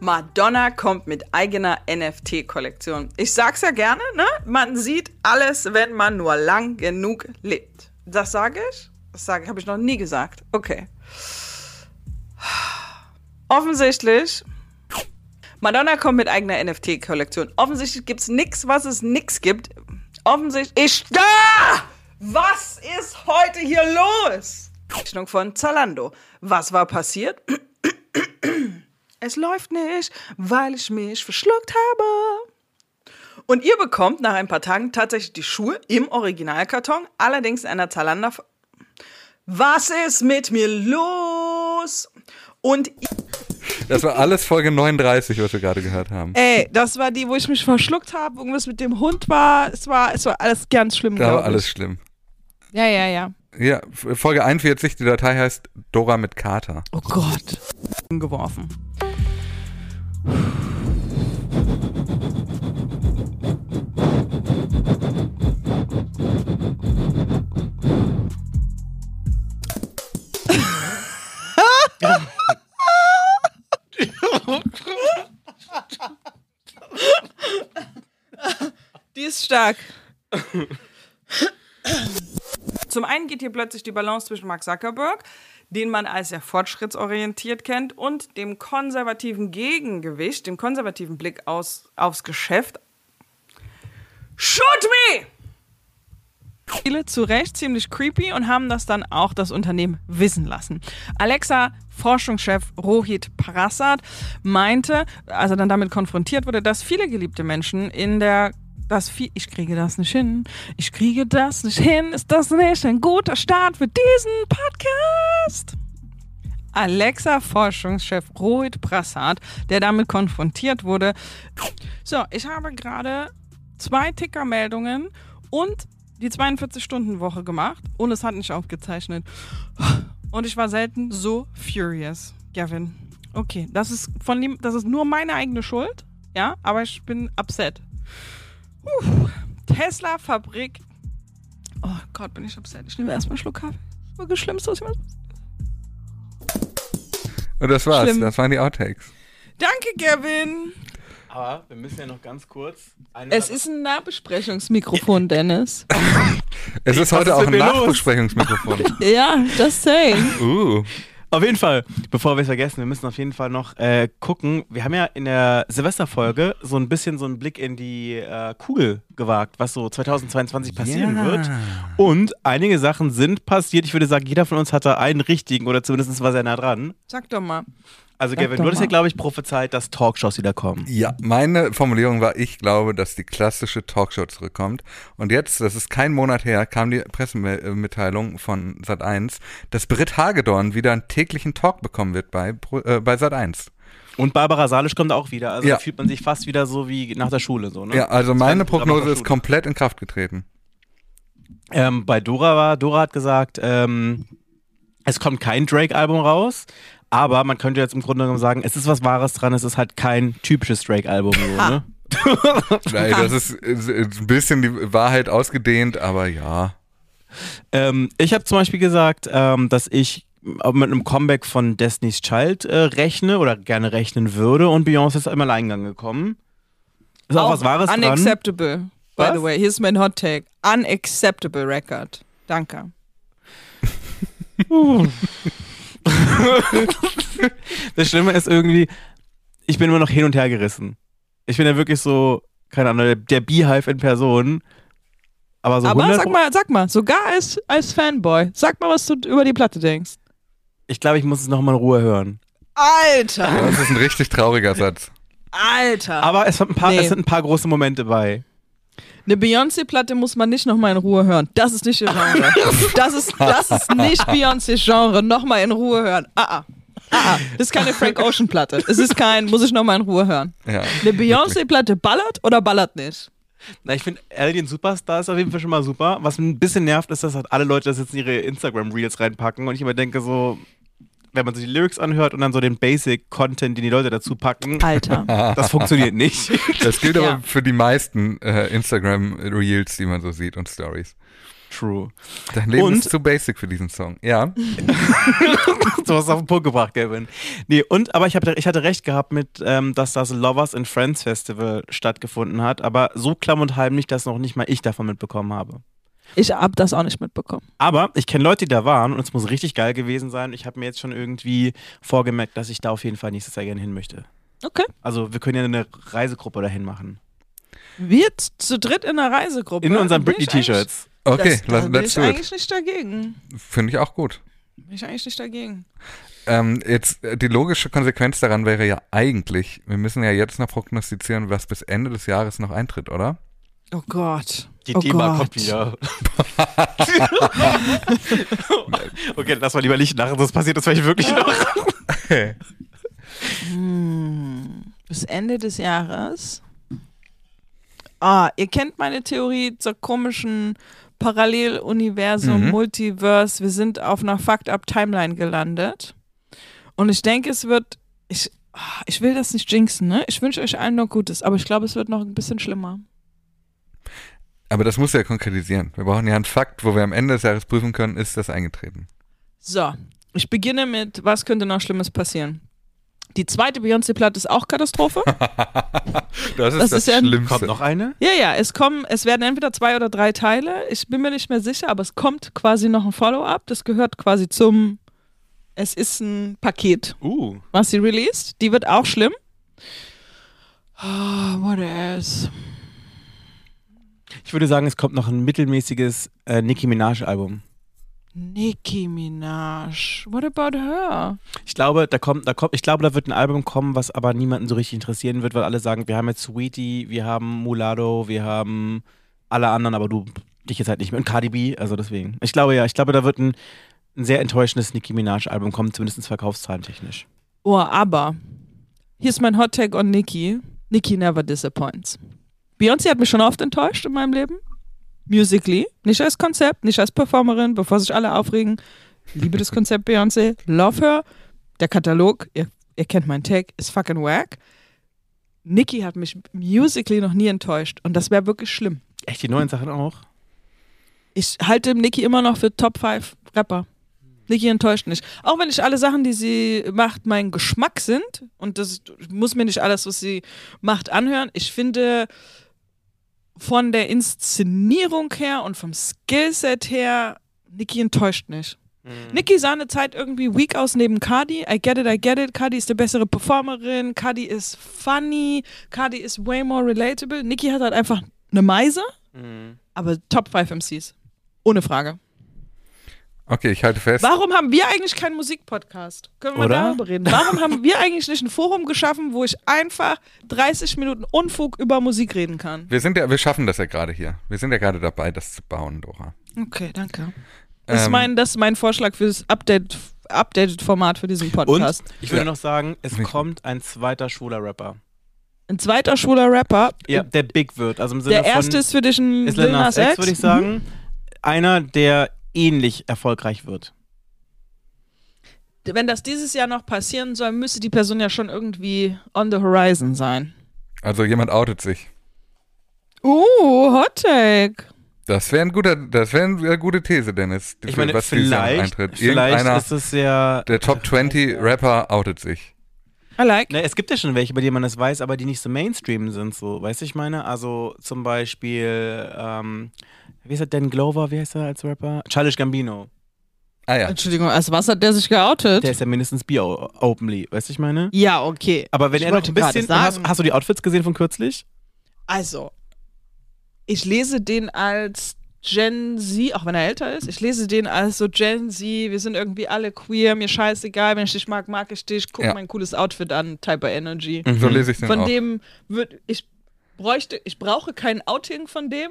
Madonna kommt mit eigener NFT-Kollektion. Ich sag's ja gerne, ne? Man sieht alles, wenn man nur lang genug lebt. Das sage ich? Das sage habe ich noch nie gesagt. Okay. Offensichtlich. Madonna kommt mit eigener NFT-Kollektion. Offensichtlich gibt's nix, was es nix gibt. Offensichtlich. Ich. Ah! Was ist heute hier los? Rechnung von Zalando. Was war passiert? Es läuft nicht, weil ich mich verschluckt habe. Und ihr bekommt nach ein paar Tagen tatsächlich die Schuhe im Originalkarton, allerdings in einer Zalando. Was ist mit mir los? Und Das war alles Folge 39, was wir gerade gehört haben. ey, das war die, wo ich mich verschluckt habe, irgendwas mit dem Hund war. Es war, es war alles ganz schlimm. Da war alles schlimm. Ja, ja, ja. Ja, Folge 41, die Datei heißt Dora mit Kater. Oh Gott. Geworfen. Die ist stark. Zum einen geht hier plötzlich die Balance zwischen Mark Zuckerberg, den man als sehr fortschrittsorientiert kennt, und dem konservativen Gegengewicht, dem konservativen Blick aus, aufs Geschäft. Shoot me! Viele zu Recht ziemlich creepy und haben das dann auch das Unternehmen wissen lassen. Alexa Forschungschef Rohit Prasad meinte, als er dann damit konfrontiert wurde, dass viele geliebte Menschen in der das viel, ich kriege das nicht hin, ich kriege das nicht hin, ist das nicht ein guter Start für diesen Podcast? Alexa Forschungschef Rohit Prasad, der damit konfrontiert wurde. So, ich habe gerade zwei Tickermeldungen und die 42-Stunden-Woche gemacht und es hat nicht aufgezeichnet. Und ich war selten so furious, Gavin. Okay, das ist von dem, das ist nur meine eigene Schuld, ja, aber ich bin upset. Tesla-Fabrik. Oh Gott, bin ich upset. Ich nehme erstmal einen Schluck Kaffee. Das ist wirklich das Schlimmste, was ich mal. Und das war's. Schlimm. Das waren die Outtakes. Danke, Gavin. Aber wir müssen ja noch ganz kurz. Eine Es ist ein Nahbesprechungsmikrofon, Dennis. Es ist heute ist auch ein? Nachbesprechungsmikrofon. ja, just saying. uh. Auf jeden Fall, bevor wir es vergessen, wir müssen auf jeden Fall noch äh, gucken. Wir haben ja in der Silvesterfolge so ein bisschen so einen Blick in die äh, Kugel gewagt, was so 2022 passieren Ja. wird. Und einige Sachen sind passiert. Ich würde sagen, jeder von uns hatte einen richtigen oder zumindest war sehr nah dran. Sag doch mal. Also, Sag Gavin, du hattest ja, glaube ich, prophezeit, dass Talkshows wieder kommen. Ja, meine Formulierung war, ich glaube, dass die klassische Talkshow zurückkommt. Und jetzt, das ist kein Monat her, kam die Pressemitteilung von Sat1, dass Britt Hagedorn wieder einen täglichen Talk bekommen wird bei, äh, bei Sat1. Und Barbara Salisch kommt auch wieder. Also, Ja. da fühlt man sich fast wieder so wie nach der Schule. So, ne? Ja, also Zwei meine Prognose ist komplett in Kraft getreten. Ähm, bei Dora war, Dora hat gesagt, ähm, es kommt kein Drake-Album raus, aber man könnte jetzt im Grunde genommen sagen, es ist was Wahres dran, es ist halt kein typisches Drake-Album. So, ne? Nein, das ist, ist, ist ein bisschen die Wahrheit ausgedehnt, aber ja. ähm, ich habe zum Beispiel gesagt, ähm, dass ich mit einem Comeback von Destiny's Child äh, rechne oder gerne rechnen würde und Beyoncé ist im Alleingang gekommen. Ist auch, was Wahres dran. Unacceptable. By Was? the way, here's mein Hot Take. Unacceptable Record. Danke. Das Schlimme ist irgendwie, ich bin immer noch hin und her gerissen. Ich bin ja wirklich so, keine Ahnung, der, der Beehive in Person. Aber so Aber 100 sag mal, sag mal, sogar als, als Fanboy, sag mal, was du über die Platte denkst. Ich glaube, ich muss es nochmal in Ruhe hören. Alter, Das ist ein richtig trauriger Satz. Alter. Aber es, hat ein paar, Nee. es sind ein paar große Momente bei. Eine Beyoncé-Platte muss man nicht nochmal in Ruhe hören. Das ist nicht ihr Genre. Das ist, das ist nicht Beyoncés Genre. Nochmal in Ruhe hören. Ah, ah. Ah, ah. Das ist keine Frank Ocean-Platte. Es ist kein, muss ich nochmal in Ruhe hören. Ja. Eine Beyoncé-Platte ballert oder ballert nicht? Na, ich finde, Alien Superstar ist auf jeden Fall schon mal super. Was ein bisschen nervt, ist, dass halt alle Leute das jetzt in ihre Instagram-Reels reinpacken und ich immer denke so, wenn man sich die Lyrics anhört und dann so den Basic-Content, den die Leute dazu packen, Alter. das funktioniert nicht. Das gilt Ja. aber für die meisten äh, Instagram-Reels, die man so sieht und Stories. True. Dein Leben Und- ist zu basic für diesen Song. Ja. so was auf den Punkt gebracht, Gavin. Nee, und, aber ich, hab, ich hatte recht gehabt mit, ähm, dass das Lovers and Friends Festival stattgefunden hat, aber so klamm und heimlich, dass noch nicht mal ich davon mitbekommen habe. Ich hab das auch nicht mitbekommen. Aber ich kenne Leute, die da waren und es muss richtig geil gewesen sein. Ich habe mir jetzt schon irgendwie vorgemerkt, dass ich da auf jeden Fall nächstes Jahr gerne hin möchte. Okay. Also wir können ja eine Reisegruppe dahin machen. Wir zu dritt in einer Reisegruppe. In unseren Britney-T-Shirts. Okay, Das, da bin let's ich do it. eigentlich nicht dagegen. Finde ich auch gut. Bin ich eigentlich nicht dagegen. Ähm, jetzt, äh, die logische Konsequenz daran wäre ja eigentlich, wir müssen ja jetzt noch prognostizieren, was bis Ende des Jahres noch eintritt, oder? Oh Gott. Die oh Thema Gott. kommt wieder. okay, lass mal lieber nicht lachen, sonst passiert das vielleicht wirklich noch. Bis Ende des Jahres. Ah, ihr kennt meine Theorie zur komischen Paralleluniversum, Mhm. Multiverse. Wir sind auf einer Fucked-Up-Timeline gelandet. Und ich denke, es wird. Ich, ah, ich will das nicht jinxen, ne? Ich wünsche euch allen nur Gutes, aber ich glaube, es wird noch ein bisschen schlimmer. Aber das muss ja konkretisieren. Wir brauchen ja einen Fakt, wo wir am Ende des Jahres prüfen können, ist das eingetreten. So, ich beginne mit, was könnte noch Schlimmes passieren? Die zweite Beyoncé-Platte ist auch Katastrophe. Das ist Das das, ist ja ein- Schlimmste. Kommt noch eine? Ja, ja, es kommen, es werden entweder zwei oder drei Teile. Ich bin mir nicht mehr sicher, aber es kommt quasi noch ein Follow-up. Das gehört quasi zum. Es ist ein Paket, Uh. was sie released. Die wird auch schlimm. Oh, what else? Ich würde sagen, es kommt noch ein mittelmäßiges äh, Nicki Minaj-Album. Nicki Minaj. What about her? Ich glaube, da kommt, da kommt, ich glaube, da wird ein Album kommen, was aber niemanden so richtig interessieren wird, weil alle sagen, wir haben jetzt Sweetie, wir haben Mulatto, wir haben alle anderen, aber du dich jetzt halt nicht mehr. Und Cardi B, also deswegen. Ich glaube ja, ich glaube, da wird ein, ein sehr enttäuschendes Nicki Minaj-Album kommen, zumindest verkaufszahlentechnisch. Oh, aber. Hier ist mein Hot Take on Nicki. Nicki never disappoints. Beyoncé hat mich schon oft enttäuscht in meinem Leben. musically, nicht als Konzept, nicht als Performerin, bevor sich alle aufregen. Liebe das Konzept Beyoncé, love her. Der Katalog, ihr, ihr kennt meinen Tag, ist fucking whack. Nicki hat mich musically noch nie enttäuscht und das wäre wirklich schlimm. Echt, die neuen Sachen auch? Ich halte Nicki immer noch für Top 5 Rapper. Nicki enttäuscht nicht. Auch wenn nicht alle Sachen, die sie macht, mein Geschmack sind und das muss mir nicht alles, was sie macht, anhören. Ich finde von der Inszenierung her und vom Skillset her, Nicki enttäuscht nicht. Nicki sah eine Zeit irgendwie weak aus neben Cardi. I get it, I get it. Cardi ist die bessere Performerin. Cardi ist funny. Cardi ist way more relatable. Nicki hat halt einfach eine Meise, aber Top 5 MCs. Ohne Frage. Okay, ich halte fest. Warum haben wir eigentlich keinen Musikpodcast? Können wir Oder? darüber reden? Warum haben wir eigentlich nicht ein Forum geschaffen, wo ich einfach 30 Minuten Unfug über Musik reden kann? Wir sind ja, wir schaffen das ja gerade hier. Wir sind ja gerade dabei, das zu bauen, Dora. Okay, danke. Das, ist Ähm, mein, das ist mein Vorschlag fürs Update, Updated Format für diesen Und Podcast. ich würde Ja. noch sagen, es kommt ein zweiter schwuler Rapper. Ein zweiter schwuler Rapper. Ja, der big wird. Also im Sinne Der erste von ist für dich ein Lil Nas X, würde ich Mhm. sagen. Einer, der ähnlich erfolgreich wird. Wenn das dieses Jahr noch passieren soll, müsste die Person ja schon irgendwie on the horizon sein. Also jemand outet sich. Uh, Hot Take. Das wäre ein guter, das wäre eine gute These, Dennis. Ich meine, was vielleicht, eintritt. vielleicht ist es ja. der Top 20 Rapper outet sich. I like. Ne, es gibt ja schon welche, bei denen man das weiß, aber die nicht so Mainstream sind, so, weißt du, ich meine? Also zum Beispiel, ähm, wie ist er, Dan Glover, wie heißt er als Rapper? Childish Gambino. Ah ja. Entschuldigung, als was hat der sich geoutet? Der ist ja mindestens Bio openly, weißt du, ich meine? ja, okay. Aber wenn Ich er noch ein bisschen. Hast, hast du die Outfits gesehen von kürzlich? Also, ich lese den als Gen Z, auch wenn er älter ist, ich lese den als so Gen Z, wir sind irgendwie alle queer, mir scheißegal, wenn ich dich mag, mag ich dich, guck Ja. mein cooles Outfit an, Type of Energy. So lese ich den Von auch. dem würde ich bräuchte, ich brauche kein Outing von dem.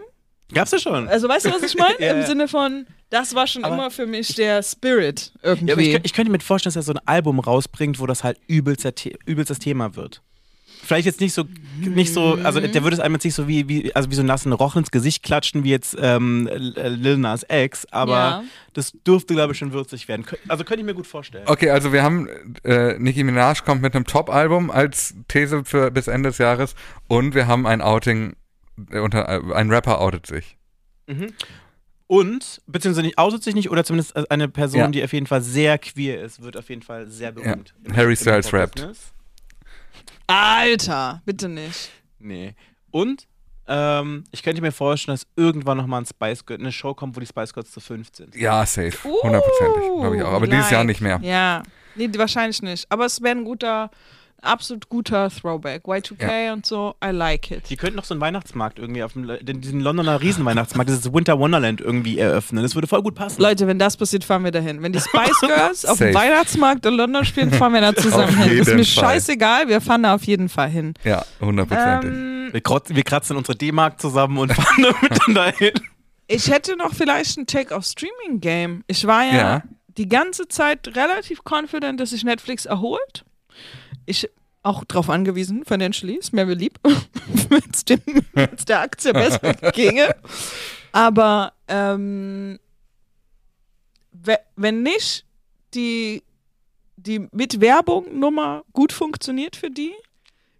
Gab's ja schon. Also weißt du, was ich meine? Ja, Im. Sinne von, das war schon Aber immer für mich der Spirit irgendwie. Ja, aber ich, ich könnte mir vorstellen, dass er so ein Album rausbringt, wo das halt übelst das Thema wird. Vielleicht jetzt nicht so, nicht so, also der würde es einem jetzt nicht so wie, wie, also wie so ein nassen Rochen ins Gesicht klatschen wie jetzt ähm, L- Lil Nas X, aber Ja. das dürfte, glaube ich, schon würzig werden. Also könnte ich mir gut vorstellen. Okay, also wir haben äh, Nicki Minaj kommt mit einem Top-Album als These für bis Ende des Jahres und wir haben ein Outing äh, unter äh, ein Rapper outet sich. Und, beziehungsweise nicht, outet sich nicht, oder zumindest eine Person, Ja. die auf jeden Fall sehr queer ist, wird auf jeden Fall sehr berühmt. Im- Harry Styles Hip-Hop-Business. Alter, bitte nicht. Nee. Und ähm, ich könnte mir vorstellen, dass irgendwann nochmal ein Spice Girl, eine Show kommt, wo die Spice Girls zu fünf sind. Ja, safe. Hundertprozentig, glaube ich auch. Aber dieses like. Jahr nicht mehr. Ja, nee, wahrscheinlich nicht. Aber es wäre ein guter, absolut guter Throwback. Y2K und so, I like it. Die könnten noch so einen Weihnachtsmarkt irgendwie auf dem, diesen Londoner Riesenweihnachtsmarkt, dieses Winter Wonderland irgendwie eröffnen. Das würde voll gut passen. Leute, wenn das passiert, fahren wir dahin. Wenn die Spice Girls auf dem. Weihnachtsmarkt in London spielen, fahren wir da zusammen hin. Ist mir Fall. scheißegal, wir fahren da auf jeden Fall hin. Ja, hundertprozentig. Ähm, wir, kratzen unsere D-Mark zusammen und fahren damit dann dahin. ich hätte noch vielleicht ein Take auf Streaming Game. Ich war ja, Ja. die ganze Zeit relativ confident, dass sich Netflix erholt. Ich auch darauf angewiesen, financially, ist mir lieb, wenn es der Aktie besser ginge. Aber ähm, we- wenn nicht die, die mit Werbung Nummer gut funktioniert für die,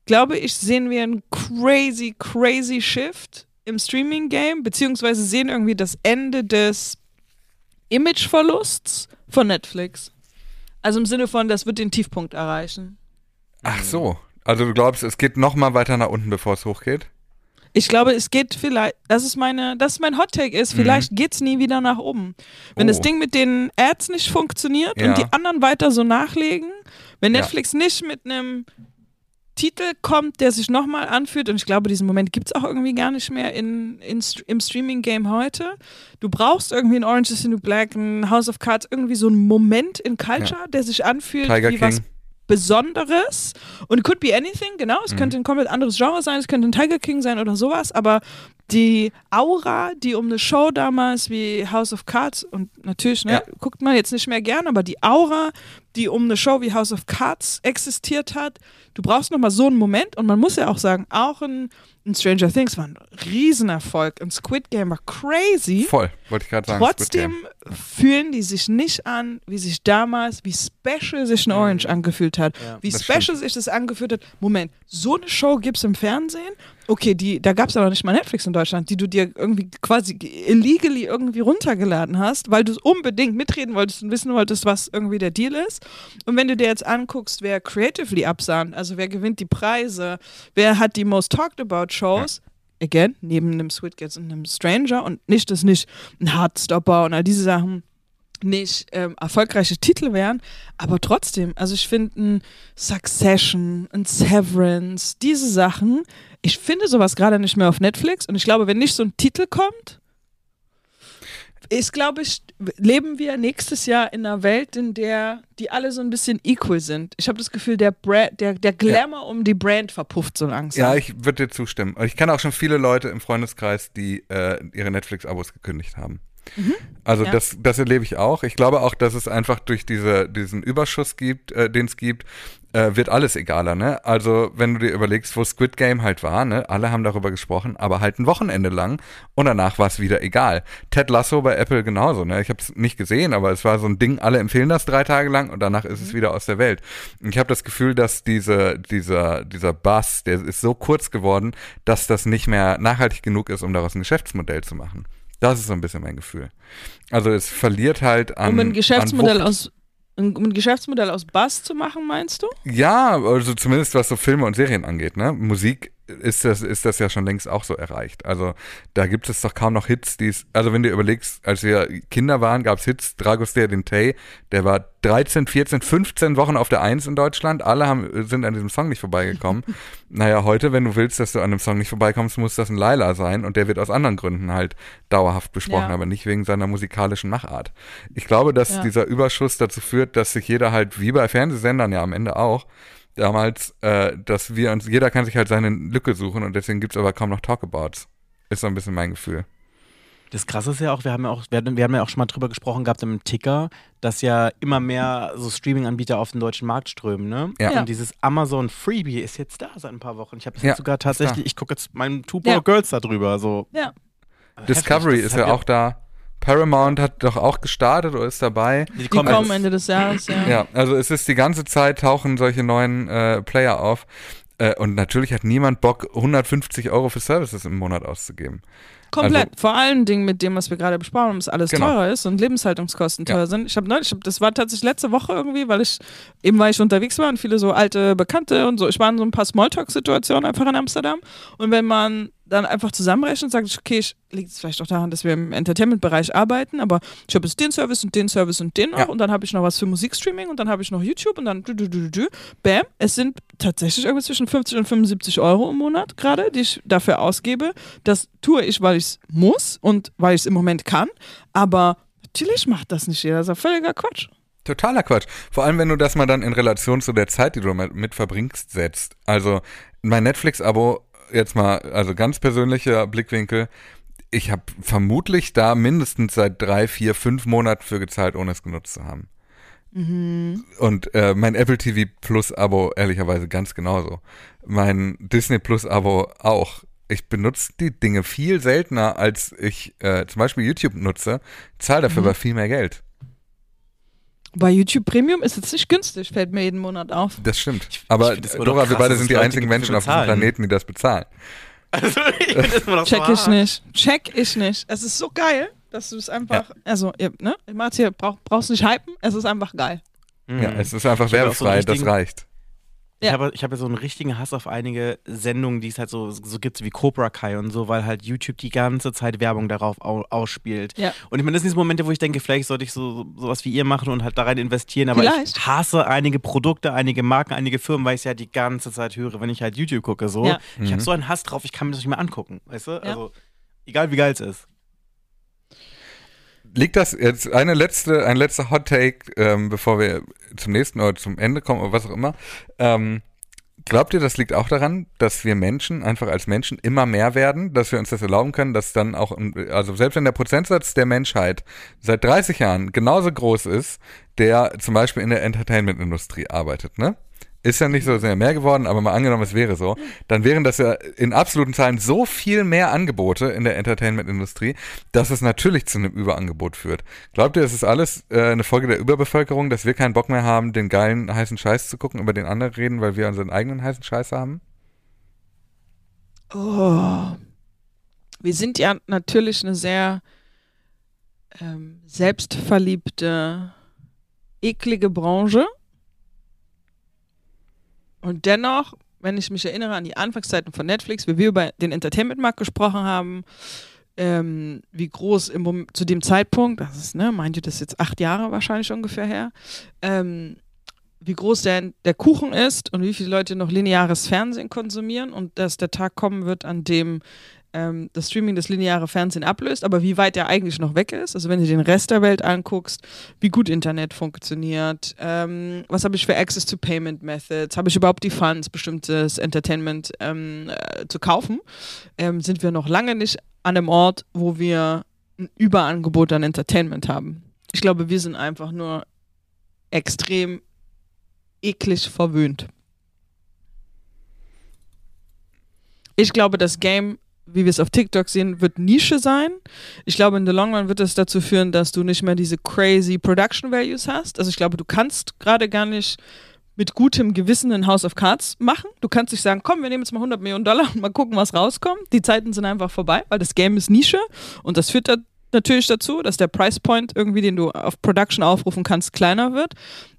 glaube ich, sehen wir einen crazy, crazy Shift im Streaming-Game, beziehungsweise sehen irgendwie das Ende des Imageverlusts von Netflix. Also im Sinne von, das wird den Tiefpunkt erreichen. Ach so. Also du glaubst, es geht noch mal weiter nach unten, bevor es hochgeht? Ich glaube, es geht vielleicht, das ist meine, das ist mein Hot Take ist, vielleicht geht's nie wieder nach oben. Wenn Mhm. Oh. das Ding mit den Ads nicht funktioniert Ja. und die anderen weiter so nachlegen, wenn Ja. Netflix nicht mit einem Titel kommt, der sich nochmal anfühlt, und ich glaube, diesen Moment gibt's auch irgendwie gar nicht mehr in, in, im Streaming-Game heute. Du brauchst irgendwie ein Orange is the New Black, ein House of Cards, irgendwie so einen Moment in Culture, der sich anfühlt Tiger wie King. was Besonderes. Und could be anything, genau. Mhm. Es könnte ein komplett anderes Genre sein, es könnte ein Tiger King sein oder sowas, aber die Aura, die um eine Show damals wie House of Cards und natürlich, ne, Ja. guckt man jetzt nicht mehr gern, aber die Aura, die um eine Show wie House of Cards existiert hat. Du brauchst nochmal so einen Moment und man muss ja auch sagen, auch ein, ein Stranger Things war ein Riesenerfolg. Ein Squid Game war crazy. Voll, wollte ich gerade sagen. Trotzdem fühlen die sich nicht an, wie sich damals, wie special sich ein Orange angefühlt hat. Ja, wie special stimmt. sich das angefühlt hat. Moment, so eine Show gibt es im Fernsehen? Okay, die, da gab es aber nicht mal Netflix in Deutschland, die du dir irgendwie quasi illegally irgendwie runtergeladen hast, weil du es unbedingt mitreden wolltest und wissen wolltest, was irgendwie der Deal ist. Und wenn du dir jetzt anguckst, wer creatively absahnt, also wer gewinnt die Preise, wer hat die most talked about Shows, again, neben einem Squid Games und einem Stranger und nicht, dass nicht ein Heartstopper und all diese Sachen nicht ähm, erfolgreiche Titel wären, aber trotzdem, also ich finde ein Succession, ein Severance, diese Sachen, ich finde sowas gerade nicht mehr auf Netflix und ich glaube, wenn nicht so ein Titel kommt, ist, glaube ich, leben wir nächstes Jahr in einer Welt, in der die alle so ein bisschen equal sind. Ich habe das Gefühl, der, Bra der, der Glamour um die Brand verpufft so langsam. Ja, ich würde dir zustimmen. Ich kenne auch schon viele Leute im Freundeskreis, die äh, ihre Netflix-Abos gekündigt haben. Also Ja. das, das erlebe ich auch. Ich glaube auch, dass es einfach durch diese, diesen Überschuss gibt, äh, den es gibt, äh, wird alles egaler, ne? Also wenn du dir überlegst, wo Squid Game halt war, ne? Alle haben darüber gesprochen, aber halt ein Wochenende lang und danach war es wieder egal. Ted Lasso bei Apple genauso, ne? Ich habe es nicht gesehen, aber es war so ein Ding, alle empfehlen das drei Tage lang und danach ist es wieder aus der Welt. Und ich habe das Gefühl, dass diese, dieser, dieser Bass, der ist so kurz geworden, dass das nicht mehr nachhaltig genug ist, um daraus ein Geschäftsmodell zu machen. Das ist so ein bisschen mein Gefühl. Also es verliert halt an um ein Geschäftsmodell aus um ein Geschäftsmodell aus Bass zu machen, meinst du? Ja, also zumindest was so Filme und Serien angeht, ne? Musik ist das, ist das ja schon längst auch so erreicht. Also da gibt es doch kaum noch Hits, die es, also wenn du überlegst, als wir Kinder waren, gab es Hits, Dragostea Dintei, der war 13, 14, 15 Wochen auf der Eins in Deutschland, alle haben, sind an diesem Song nicht vorbeigekommen. naja, heute, wenn du willst, dass du an einem Song nicht vorbeikommst, muss das ein Laila sein und der wird aus anderen Gründen halt dauerhaft besprochen, Ja. aber nicht wegen seiner musikalischen Machart. Ich glaube, dass Ja. dieser Überschuss dazu führt, dass sich jeder halt, wie bei Fernsehsendern ja am Ende auch, damals, äh, dass wir uns, jeder kann sich halt seine Lücke suchen und deswegen gibt's aber kaum noch Talkabouts. Ist so ein bisschen mein Gefühl. Das Krasse ist ja auch, wir haben ja auch, wir, wir haben ja auch schon mal drüber gesprochen gehabt im Ticker, dass ja immer mehr so Streaming-Anbieter auf den deutschen Markt strömen, ne? Ja. Und dieses Amazon Freebie ist jetzt da seit ein paar Wochen. Ich habe Ja, jetzt sogar tatsächlich, ich gucke jetzt meinen Tubo Ja. Girls da drüber, so. Ja. Discovery ist ja auch da. Paramount hat doch auch gestartet oder ist dabei. Die kommen jetzt- Ende des Jahres, ja. Ja, also es ist die ganze Zeit tauchen solche neuen äh, Player auf. Äh, und natürlich hat niemand Bock, 150 Euro für Services im Monat auszugeben. Komplett. Also- Vor allen Dingen mit dem, was wir gerade besprochen haben, dass alles Genau. teurer ist und Lebenshaltungskosten Ja. teuer sind. Ich habe neulich, hab, das war tatsächlich letzte Woche irgendwie, weil ich eben weil ich unterwegs war und viele so alte Bekannte und so. Ich war in so ein paar Smalltalk-Situationen einfach in Amsterdam. Und wenn man dann einfach zusammenrechnet und sagt, okay, ich liegt es vielleicht auch daran, dass wir im Entertainment-Bereich arbeiten, aber ich habe jetzt den Service und den Service und den noch Ja. und dann habe ich noch was für Musikstreaming und dann habe ich noch YouTube und dann du, du, du, du, du. Bam, es sind tatsächlich irgendwie zwischen 50 und 75 Euro im Monat gerade, die ich dafür ausgebe. Das tue ich, weil ich es muss und weil ich es im Moment kann, aber natürlich macht das nicht jeder, das ist ja völliger Quatsch. Totaler Quatsch. Vor allem, wenn du das mal dann in Relation zu der Zeit, die du mit verbringst, setzt. Also mein Netflix-Abo, jetzt mal, also ganz persönlicher Blickwinkel, ich habe vermutlich da mindestens seit drei, vier, fünf Monaten für gezahlt, ohne es genutzt zu haben. Und äh, mein Apple TV Plus Abo ehrlicherweise ganz genauso. Mein Disney Plus Abo auch. Ich benutze die Dinge viel seltener, als ich äh, zum Beispiel YouTube nutze, zahle dafür aber viel mehr Geld. Bei YouTube Premium ist es nicht günstig, fällt mir jeden Monat auf. Das stimmt. ich Aber das immer Dora, doch wir krass, beide sind die Leute einzigen Menschen auf diesem. Planeten, die das bezahlen. Also, ich das Check so ich nicht. Check ich nicht. Es ist so geil, dass du es einfach, also, ihr, ne? Martin, brauch, brauchst nicht hypen, es ist einfach geil. Mhm. Ja, es ist einfach Ich so werbefrei, einen das reicht. Ich Ja. habe ich hab ja so einen richtigen Hass auf einige Sendungen, die es halt so, so gibt, wie Cobra Kai und so, weil halt YouTube die ganze Zeit Werbung darauf au ausspielt. Ja. Und ich meine, das sind diese Momente, wo ich denke, vielleicht sollte ich so sowas wie ihr machen und halt da rein investieren, aber Vielleicht. ich hasse einige Produkte, einige Marken, einige Firmen, weil ich es ja die ganze Zeit höre, wenn ich halt YouTube gucke. So. Ja. Ich Mhm. habe so einen Hass drauf, ich kann mir das nicht mehr angucken, weißt du? Also, egal wie geil es ist. Liegt das jetzt eine letzte, ein letzter Hot Take, ähm, bevor wir zum nächsten oder zum Ende kommen oder was auch immer. Ähm, Glaubt ihr, das liegt auch daran, dass wir Menschen einfach als Menschen immer mehr werden, dass wir uns das erlauben können, dass dann auch, also selbst wenn der Prozentsatz der Menschheit seit 30 Jahren genauso groß ist, der zum Beispiel in der Entertainment-Industrie arbeitet, ne? Ist ja nicht so sehr mehr geworden, aber mal angenommen, es wäre so, dann wären das ja in absoluten Zahlen so viel mehr Angebote in der Entertainment-Industrie, dass es natürlich zu einem Überangebot führt. Glaubt ihr, es ist alles äh, eine Folge der Überbevölkerung, dass wir keinen Bock mehr haben, den geilen heißen Scheiß zu gucken, über den anderen reden, weil wir unseren eigenen heißen Scheiß haben? Oh. Wir sind ja natürlich eine sehr ähm, selbstverliebte, eklige Branche. Und dennoch, wenn ich mich erinnere an die Anfangszeiten von Netflix, wie wir über den Entertainment-Markt gesprochen haben, ähm, wie groß im zu dem Zeitpunkt, das ist, ne, meint ihr das jetzt acht Jahre wahrscheinlich ungefähr her, ähm, wie groß der, der Kuchen ist und wie viele Leute noch lineares Fernsehen konsumieren und dass der Tag kommen wird, an dem ähm, das Streaming das lineare Fernsehen ablöst, aber wie weit der eigentlich noch weg ist. Also wenn du den Rest der Welt anguckst, wie gut Internet funktioniert, ähm, was habe ich für Access to Payment Methods, habe ich überhaupt die Funds, bestimmtes Entertainment ähm, äh, zu kaufen, ähm, sind wir noch lange nicht an einem Ort, wo wir ein Überangebot an Entertainment haben. Ich glaube, wir sind einfach nur extrem eklig verwöhnt. Ich glaube, das Game wie wir es auf TikTok sehen, wird Nische sein. Ich glaube, in the long run wird das dazu führen, dass du nicht mehr diese crazy Production Values hast. Also ich glaube, du kannst gerade gar nicht mit gutem Gewissen ein House of Cards machen. Du kannst nicht sagen, komm, wir nehmen jetzt mal 100 Millionen Dollar und mal gucken, was rauskommt. Die Zeiten sind einfach vorbei, weil das Game ist Nische und das führt da natürlich dazu, dass der Price Point irgendwie, den du auf Production aufrufen kannst, kleiner wird.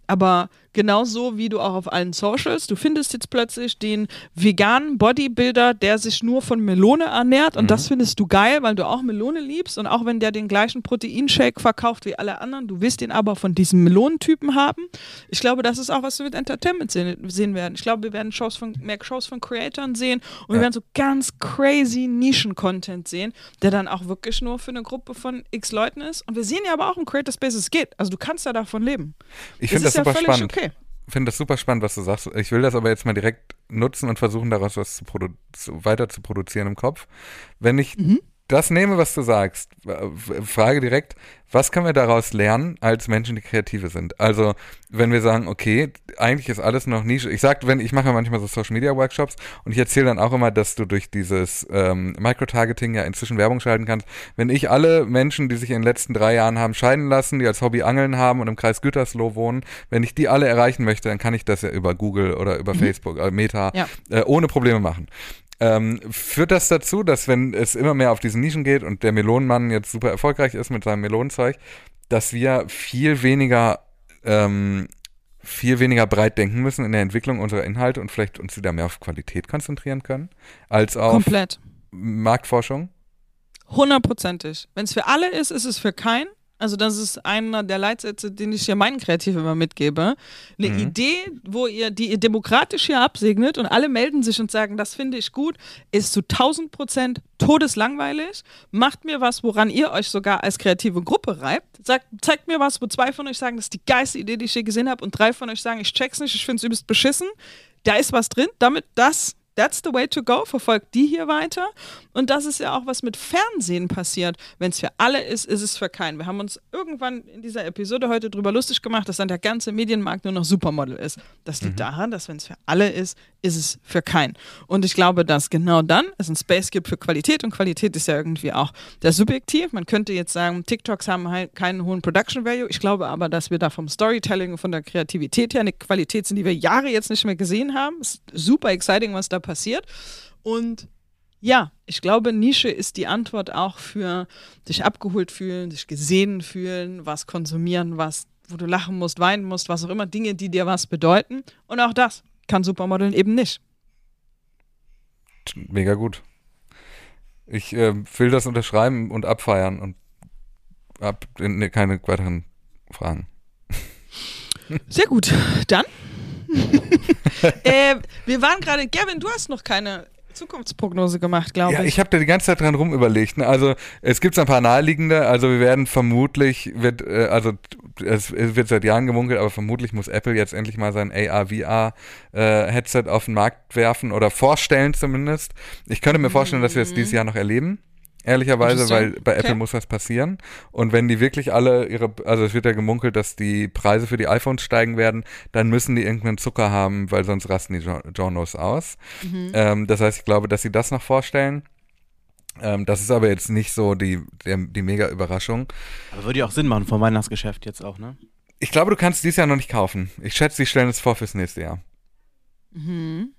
Aber genauso wie du auch auf allen Socials, du findest jetzt plötzlich den veganen Bodybuilder, der sich nur von Melone ernährt und mhm. das findest du geil, weil du auch Melone liebst und auch wenn der den gleichen Proteinshake verkauft wie alle anderen, du willst ihn aber von diesem Melonentypen haben. Ich glaube, das ist auch, was wir mit Entertainment sehen, sehen werden. Ich glaube, wir werden Shows von, mehr Shows von Creatoren sehen und ja. wir werden so ganz crazy Nischen-Content sehen, der dann auch wirklich nur für eine Gruppe von x Leuten ist. Und wir sehen ja aber auch im Creator Space, es geht. Also du kannst ja davon leben. Ich finde das, das super spannend. Okay finde das super spannend, was du sagst. Ich will das aber jetzt mal direkt nutzen und versuchen, daraus was zu zu, weiter zu produzieren im Kopf. Wenn ich mhm das nehme, was du sagst, frage direkt, was können wir daraus lernen als Menschen, die Kreative sind? Also, wenn wir sagen, okay, eigentlich ist alles noch Nische. Ich sag, wenn ich mache manchmal so Social Media Workshops und ich erzähle dann auch immer, dass du durch dieses ähm, Microtargeting ja inzwischen Werbung schalten kannst. Wenn ich alle Menschen, die sich in den letzten drei Jahren haben scheiden lassen, die als Hobby Angeln haben und im Kreis Gütersloh wohnen, wenn ich die alle erreichen möchte, dann kann ich das ja über Google oder über mhm. Facebook, äh, Meta, ja. äh, ohne Probleme machen. Ähm, führt das dazu, dass wenn es immer mehr auf diesen Nischen geht und der Melonenmann jetzt super erfolgreich ist mit seinem Melonenzeug, dass wir viel weniger ähm, viel weniger breit denken müssen in der Entwicklung unserer Inhalte und vielleicht uns wieder mehr auf Qualität konzentrieren können als auf Komplett. Marktforschung? Hundertprozentig. Wenn es für alle ist, ist es für keinen. Also das ist einer der Leitsätze, den ich hier meinen Kreativen immer mitgebe. Eine mhm. Idee, wo ihr, die ihr demokratisch hier absegnet und alle melden sich und sagen, das finde ich gut, ist zu 1000 Prozent todeslangweilig. Macht mir was, woran ihr euch sogar als kreative Gruppe reibt. Sagt, zeigt mir was, wo zwei von euch sagen, das ist die geilste Idee, die ich je gesehen habe und drei von euch sagen, ich check's nicht, ich finde es übelst beschissen. Da ist was drin. Damit das That's the way to go. Verfolgt die hier weiter. Und das ist ja auch, was mit Fernsehen passiert. Wenn es für alle ist, ist es für keinen. Wir haben uns irgendwann in dieser Episode heute drüber lustig gemacht, dass dann der ganze Medienmarkt nur noch Supermodel ist. Das liegt mhm. daran, dass wenn es für alle ist, ist es für keinen. Und ich glaube, dass genau dann es ein Space gibt für Qualität und Qualität ist ja irgendwie auch der subjektiv. Man könnte jetzt sagen, TikToks haben halt keinen hohen Production Value. Ich glaube aber, dass wir da vom Storytelling und von der Kreativität her eine Qualität sind, die wir Jahre jetzt nicht mehr gesehen haben. Ist super exciting, was da passiert. Und ja, ich glaube, Nische ist die Antwort auch für sich abgeholt fühlen, sich gesehen fühlen, was konsumieren, was, wo du lachen musst, weinen musst, was auch immer, Dinge, die dir was bedeuten. Und auch das kann Supermodeln eben nicht. Mega gut. Ich äh, will das unterschreiben und abfeiern und habe keine weiteren Fragen. Sehr gut. Dann. äh, wir waren gerade, Gavin, du hast noch keine Zukunftsprognose gemacht, glaube Ja, ich. ich habe da die ganze Zeit dran rum überlegt. Ne? Also es gibt ein paar naheliegende. Also wir werden vermutlich, wird, äh, also es, es wird seit Jahren gemunkelt, aber vermutlich muss Apple jetzt endlich mal sein AR-VR-Headset äh, auf den Markt werfen oder vorstellen zumindest. Ich könnte mir vorstellen, dass wir es dieses Jahr noch erleben. Ehrlicherweise, weil bei Apple Okay. muss was passieren. Und wenn die wirklich alle ihre, also es wird ja gemunkelt, dass die Preise für die iPhones steigen werden, dann müssen die irgendeinen Zucker haben, weil sonst rasten die Jo- Journos aus. Ähm, das heißt, ich glaube, dass sie das noch vorstellen. Ähm, das ist aber jetzt nicht so die, der, die mega Überraschung. Aber würde ja auch Sinn machen vom Weihnachtsgeschäft jetzt auch, ne? Ich glaube, du kannst dieses Jahr noch nicht kaufen. Ich schätze, sie stellen es vor fürs nächste Jahr. Mhm.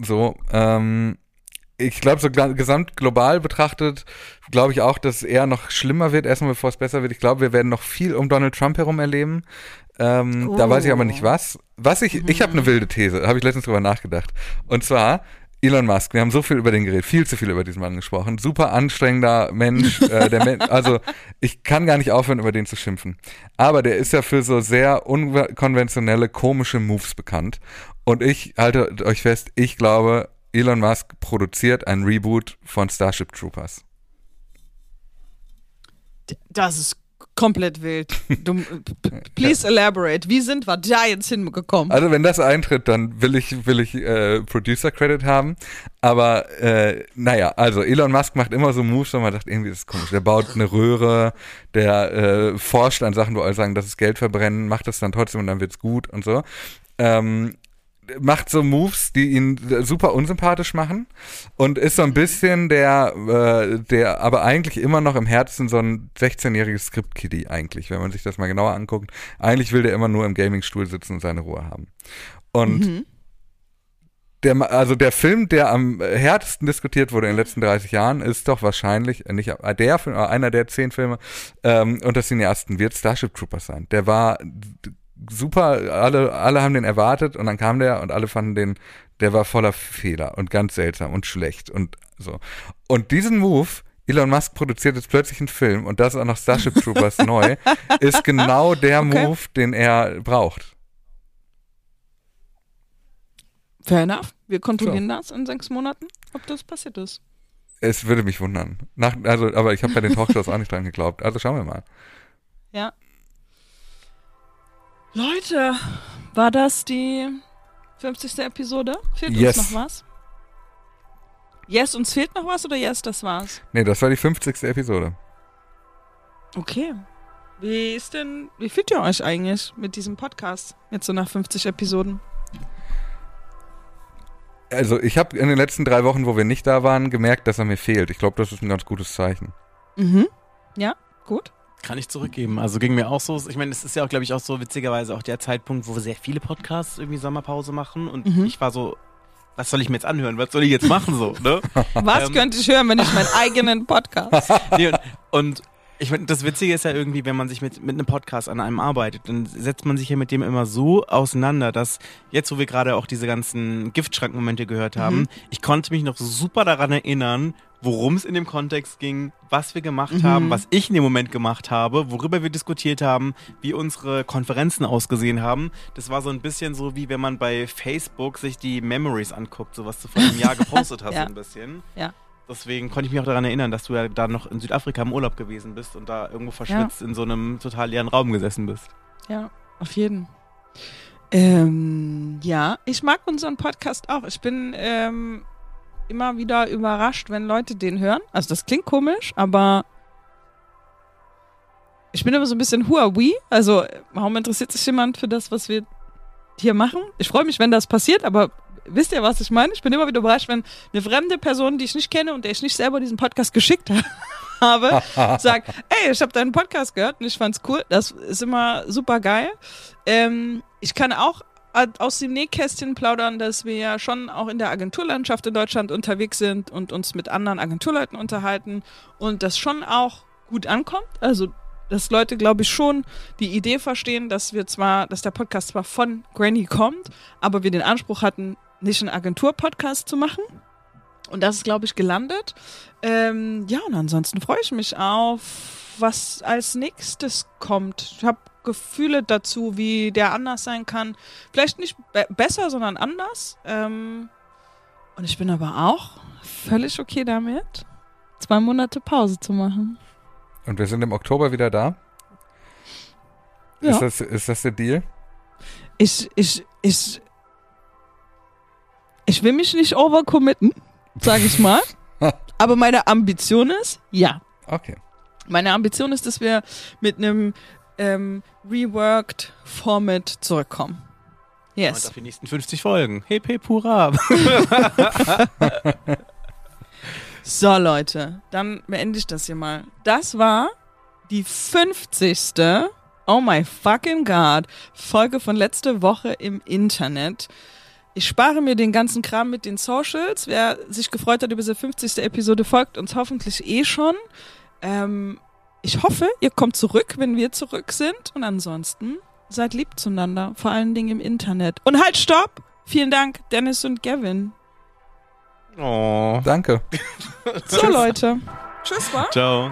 So, ähm, ich glaube, so gesamt global betrachtet, glaube ich auch, dass es eher noch schlimmer wird, erstmal bevor es besser wird. Ich glaube, wir werden noch viel um Donald Trump herum erleben. Ähm, Da weiß ich aber nicht was. Was ich, ich habe eine wilde These, habe ich letztens drüber nachgedacht. Und zwar, Elon Musk, wir haben so viel über den geredet, viel zu viel über diesen Mann gesprochen. Super anstrengender Mensch. äh, Men also ich kann gar nicht aufhören, über den zu schimpfen. Aber der ist ja für so sehr unkonventionelle, komische Moves bekannt. Und ich halte euch fest, ich glaube, Elon Musk produziert ein Reboot von Starship Troopers. Das ist komplett wild. Du, p- please elaborate. Wie sind wir da jetzt hingekommen? Also wenn das eintritt, dann will ich, will ich äh, Producer Credit haben. Aber äh, naja, also Elon Musk macht immer so Moves, wo man sagt, irgendwie ist das komisch. Der baut eine Röhre, der äh, forscht an Sachen, wo alle sagen, das ist Geld verbrennen, macht das dann trotzdem und dann wird's gut und so. Ähm, macht so Moves, die ihn super unsympathisch machen und ist so ein bisschen der, äh, der aber eigentlich immer noch im Herzen so ein 16-jähriges Script-Kiddie eigentlich, wenn man sich das mal genauer anguckt. Eigentlich will der immer nur im Gaming-Stuhl sitzen und seine Ruhe haben. Und der, Ma- also der Film, der am härtesten diskutiert wurde in den letzten 30 Jahren, ist doch wahrscheinlich, äh, nicht äh, der Film, aber einer der zehn Filme ähm, unter Cineasten wird Starship Troopers sein. Der war super, alle, alle haben den erwartet und dann kam der und alle fanden den, der war voller Fehler und ganz seltsam und schlecht und so. Und diesen Move, Elon Musk produziert jetzt plötzlich einen Film und das auch noch Starship Troopers neu, ist genau der Okay. Move, den er braucht. Fair enough. Wir kontrollieren das in sechs Monaten, ob das passiert ist. Es würde mich wundern. Nach, also, aber ich habe bei den Talkshows auch nicht dran geglaubt. Also schauen wir mal. Leute, war das die 50. Episode? Fehlt Yes. uns noch was? Yes, uns fehlt noch was oder yes, das war's? Nee, das war die 50. Episode. Okay. Wie ist denn, wie fühlt ihr euch eigentlich mit diesem Podcast? Jetzt so nach 50 Episoden. Also ich habe in den letzten drei Wochen, wo wir nicht da waren, gemerkt, dass er mir fehlt. Ich glaube, das ist ein ganz gutes Zeichen. Mhm. Ja, gut. Kann ich zurückgeben. Also ging mir auch so. Ich meine, es ist ja auch, glaube ich, auch so witzigerweise auch der Zeitpunkt, wo wir sehr viele Podcasts irgendwie Sommerpause machen. Und Mhm. ich war so, was soll ich mir jetzt anhören? Was soll ich jetzt machen so? Ne? Was Ähm. könnte ich hören, wenn ich meinen eigenen Podcast? nee, und, und ich meine, das Witzige ist ja irgendwie, wenn man sich mit, mit einem Podcast an einem arbeitet, dann setzt man sich ja mit dem immer so auseinander, dass jetzt, wo wir gerade auch diese ganzen Giftschrankmomente gehört haben, Mhm. ich konnte mich noch super daran erinnern, worum es in dem Kontext ging, was wir gemacht Mhm. haben, was ich in dem Moment gemacht habe, worüber wir diskutiert haben, wie unsere Konferenzen ausgesehen haben. Das war so ein bisschen so, wie wenn man bei Facebook sich die Memories anguckt, so was du vor einem Jahr gepostet hast, Ja. so ein bisschen. Ja. Deswegen konnte ich mich auch daran erinnern, dass du ja da noch in Südafrika im Urlaub gewesen bist und da irgendwo verschwitzt in so einem total leeren Raum gesessen bist. Ja, auf jeden. Ähm, ja, ich mag unseren Podcast auch. Ich bin ähm, immer wieder überrascht, wenn Leute den hören. Also das klingt komisch, aber ich bin immer so ein bisschen Huawei. Also warum interessiert sich jemand für das, was wir hier machen? Ich freue mich, wenn das passiert, aber wisst ihr, was ich meine? Ich bin immer wieder überrascht, wenn eine fremde Person, die ich nicht kenne und der ich nicht selber diesen Podcast geschickt habe, sagt, ey, ich habe deinen Podcast gehört und ich fand's cool. Das ist immer super geil. Ähm, ich kann auch aus dem Nähkästchen plaudern, dass wir ja schon auch in der Agenturlandschaft in Deutschland unterwegs sind und uns mit anderen Agenturleuten unterhalten und das schon auch gut ankommt. Also dass Leute, glaube ich, schon die Idee verstehen, dass wir zwar, dass der Podcast zwar von Granny kommt, aber wir den Anspruch hatten, nicht einen Agentur-Podcast zu machen. Und das ist, glaube ich, gelandet. Ähm, ja, und ansonsten freue ich mich auf, was als nächstes kommt. Ich habe Gefühle dazu, wie der anders sein kann. Vielleicht nicht be besser, sondern anders. Ähm, Und ich bin aber auch völlig okay damit, zwei Monate Pause zu machen. Und wir sind im Oktober wieder da. Ja. Ist, das, ist das der Deal? Ich, ich, ich, ich will mich nicht overcommitten, sage ich mal. aber meine Ambition ist, ja. Okay. Meine Ambition ist, dass wir mit einem ähm, reworked Format zurückkommen. Und Yes. auf die nächsten 50 Folgen. Hip hip hurra. So, Leute, dann beende ich das hier mal. Das war die 50. Oh my fucking God. Folge von letzte Woche im Internet. Ich spare mir den ganzen Kram mit den Socials. Wer sich gefreut hat über diese 50. Episode, folgt uns hoffentlich eh schon. Ähm, ich hoffe, ihr kommt zurück, wenn wir zurück sind. Und ansonsten seid lieb zueinander, vor allen Dingen im Internet. Und halt, stopp! Vielen Dank, Dennis und Gavin. oh. Danke. So, Leute. Tschüss, wa? Ciao.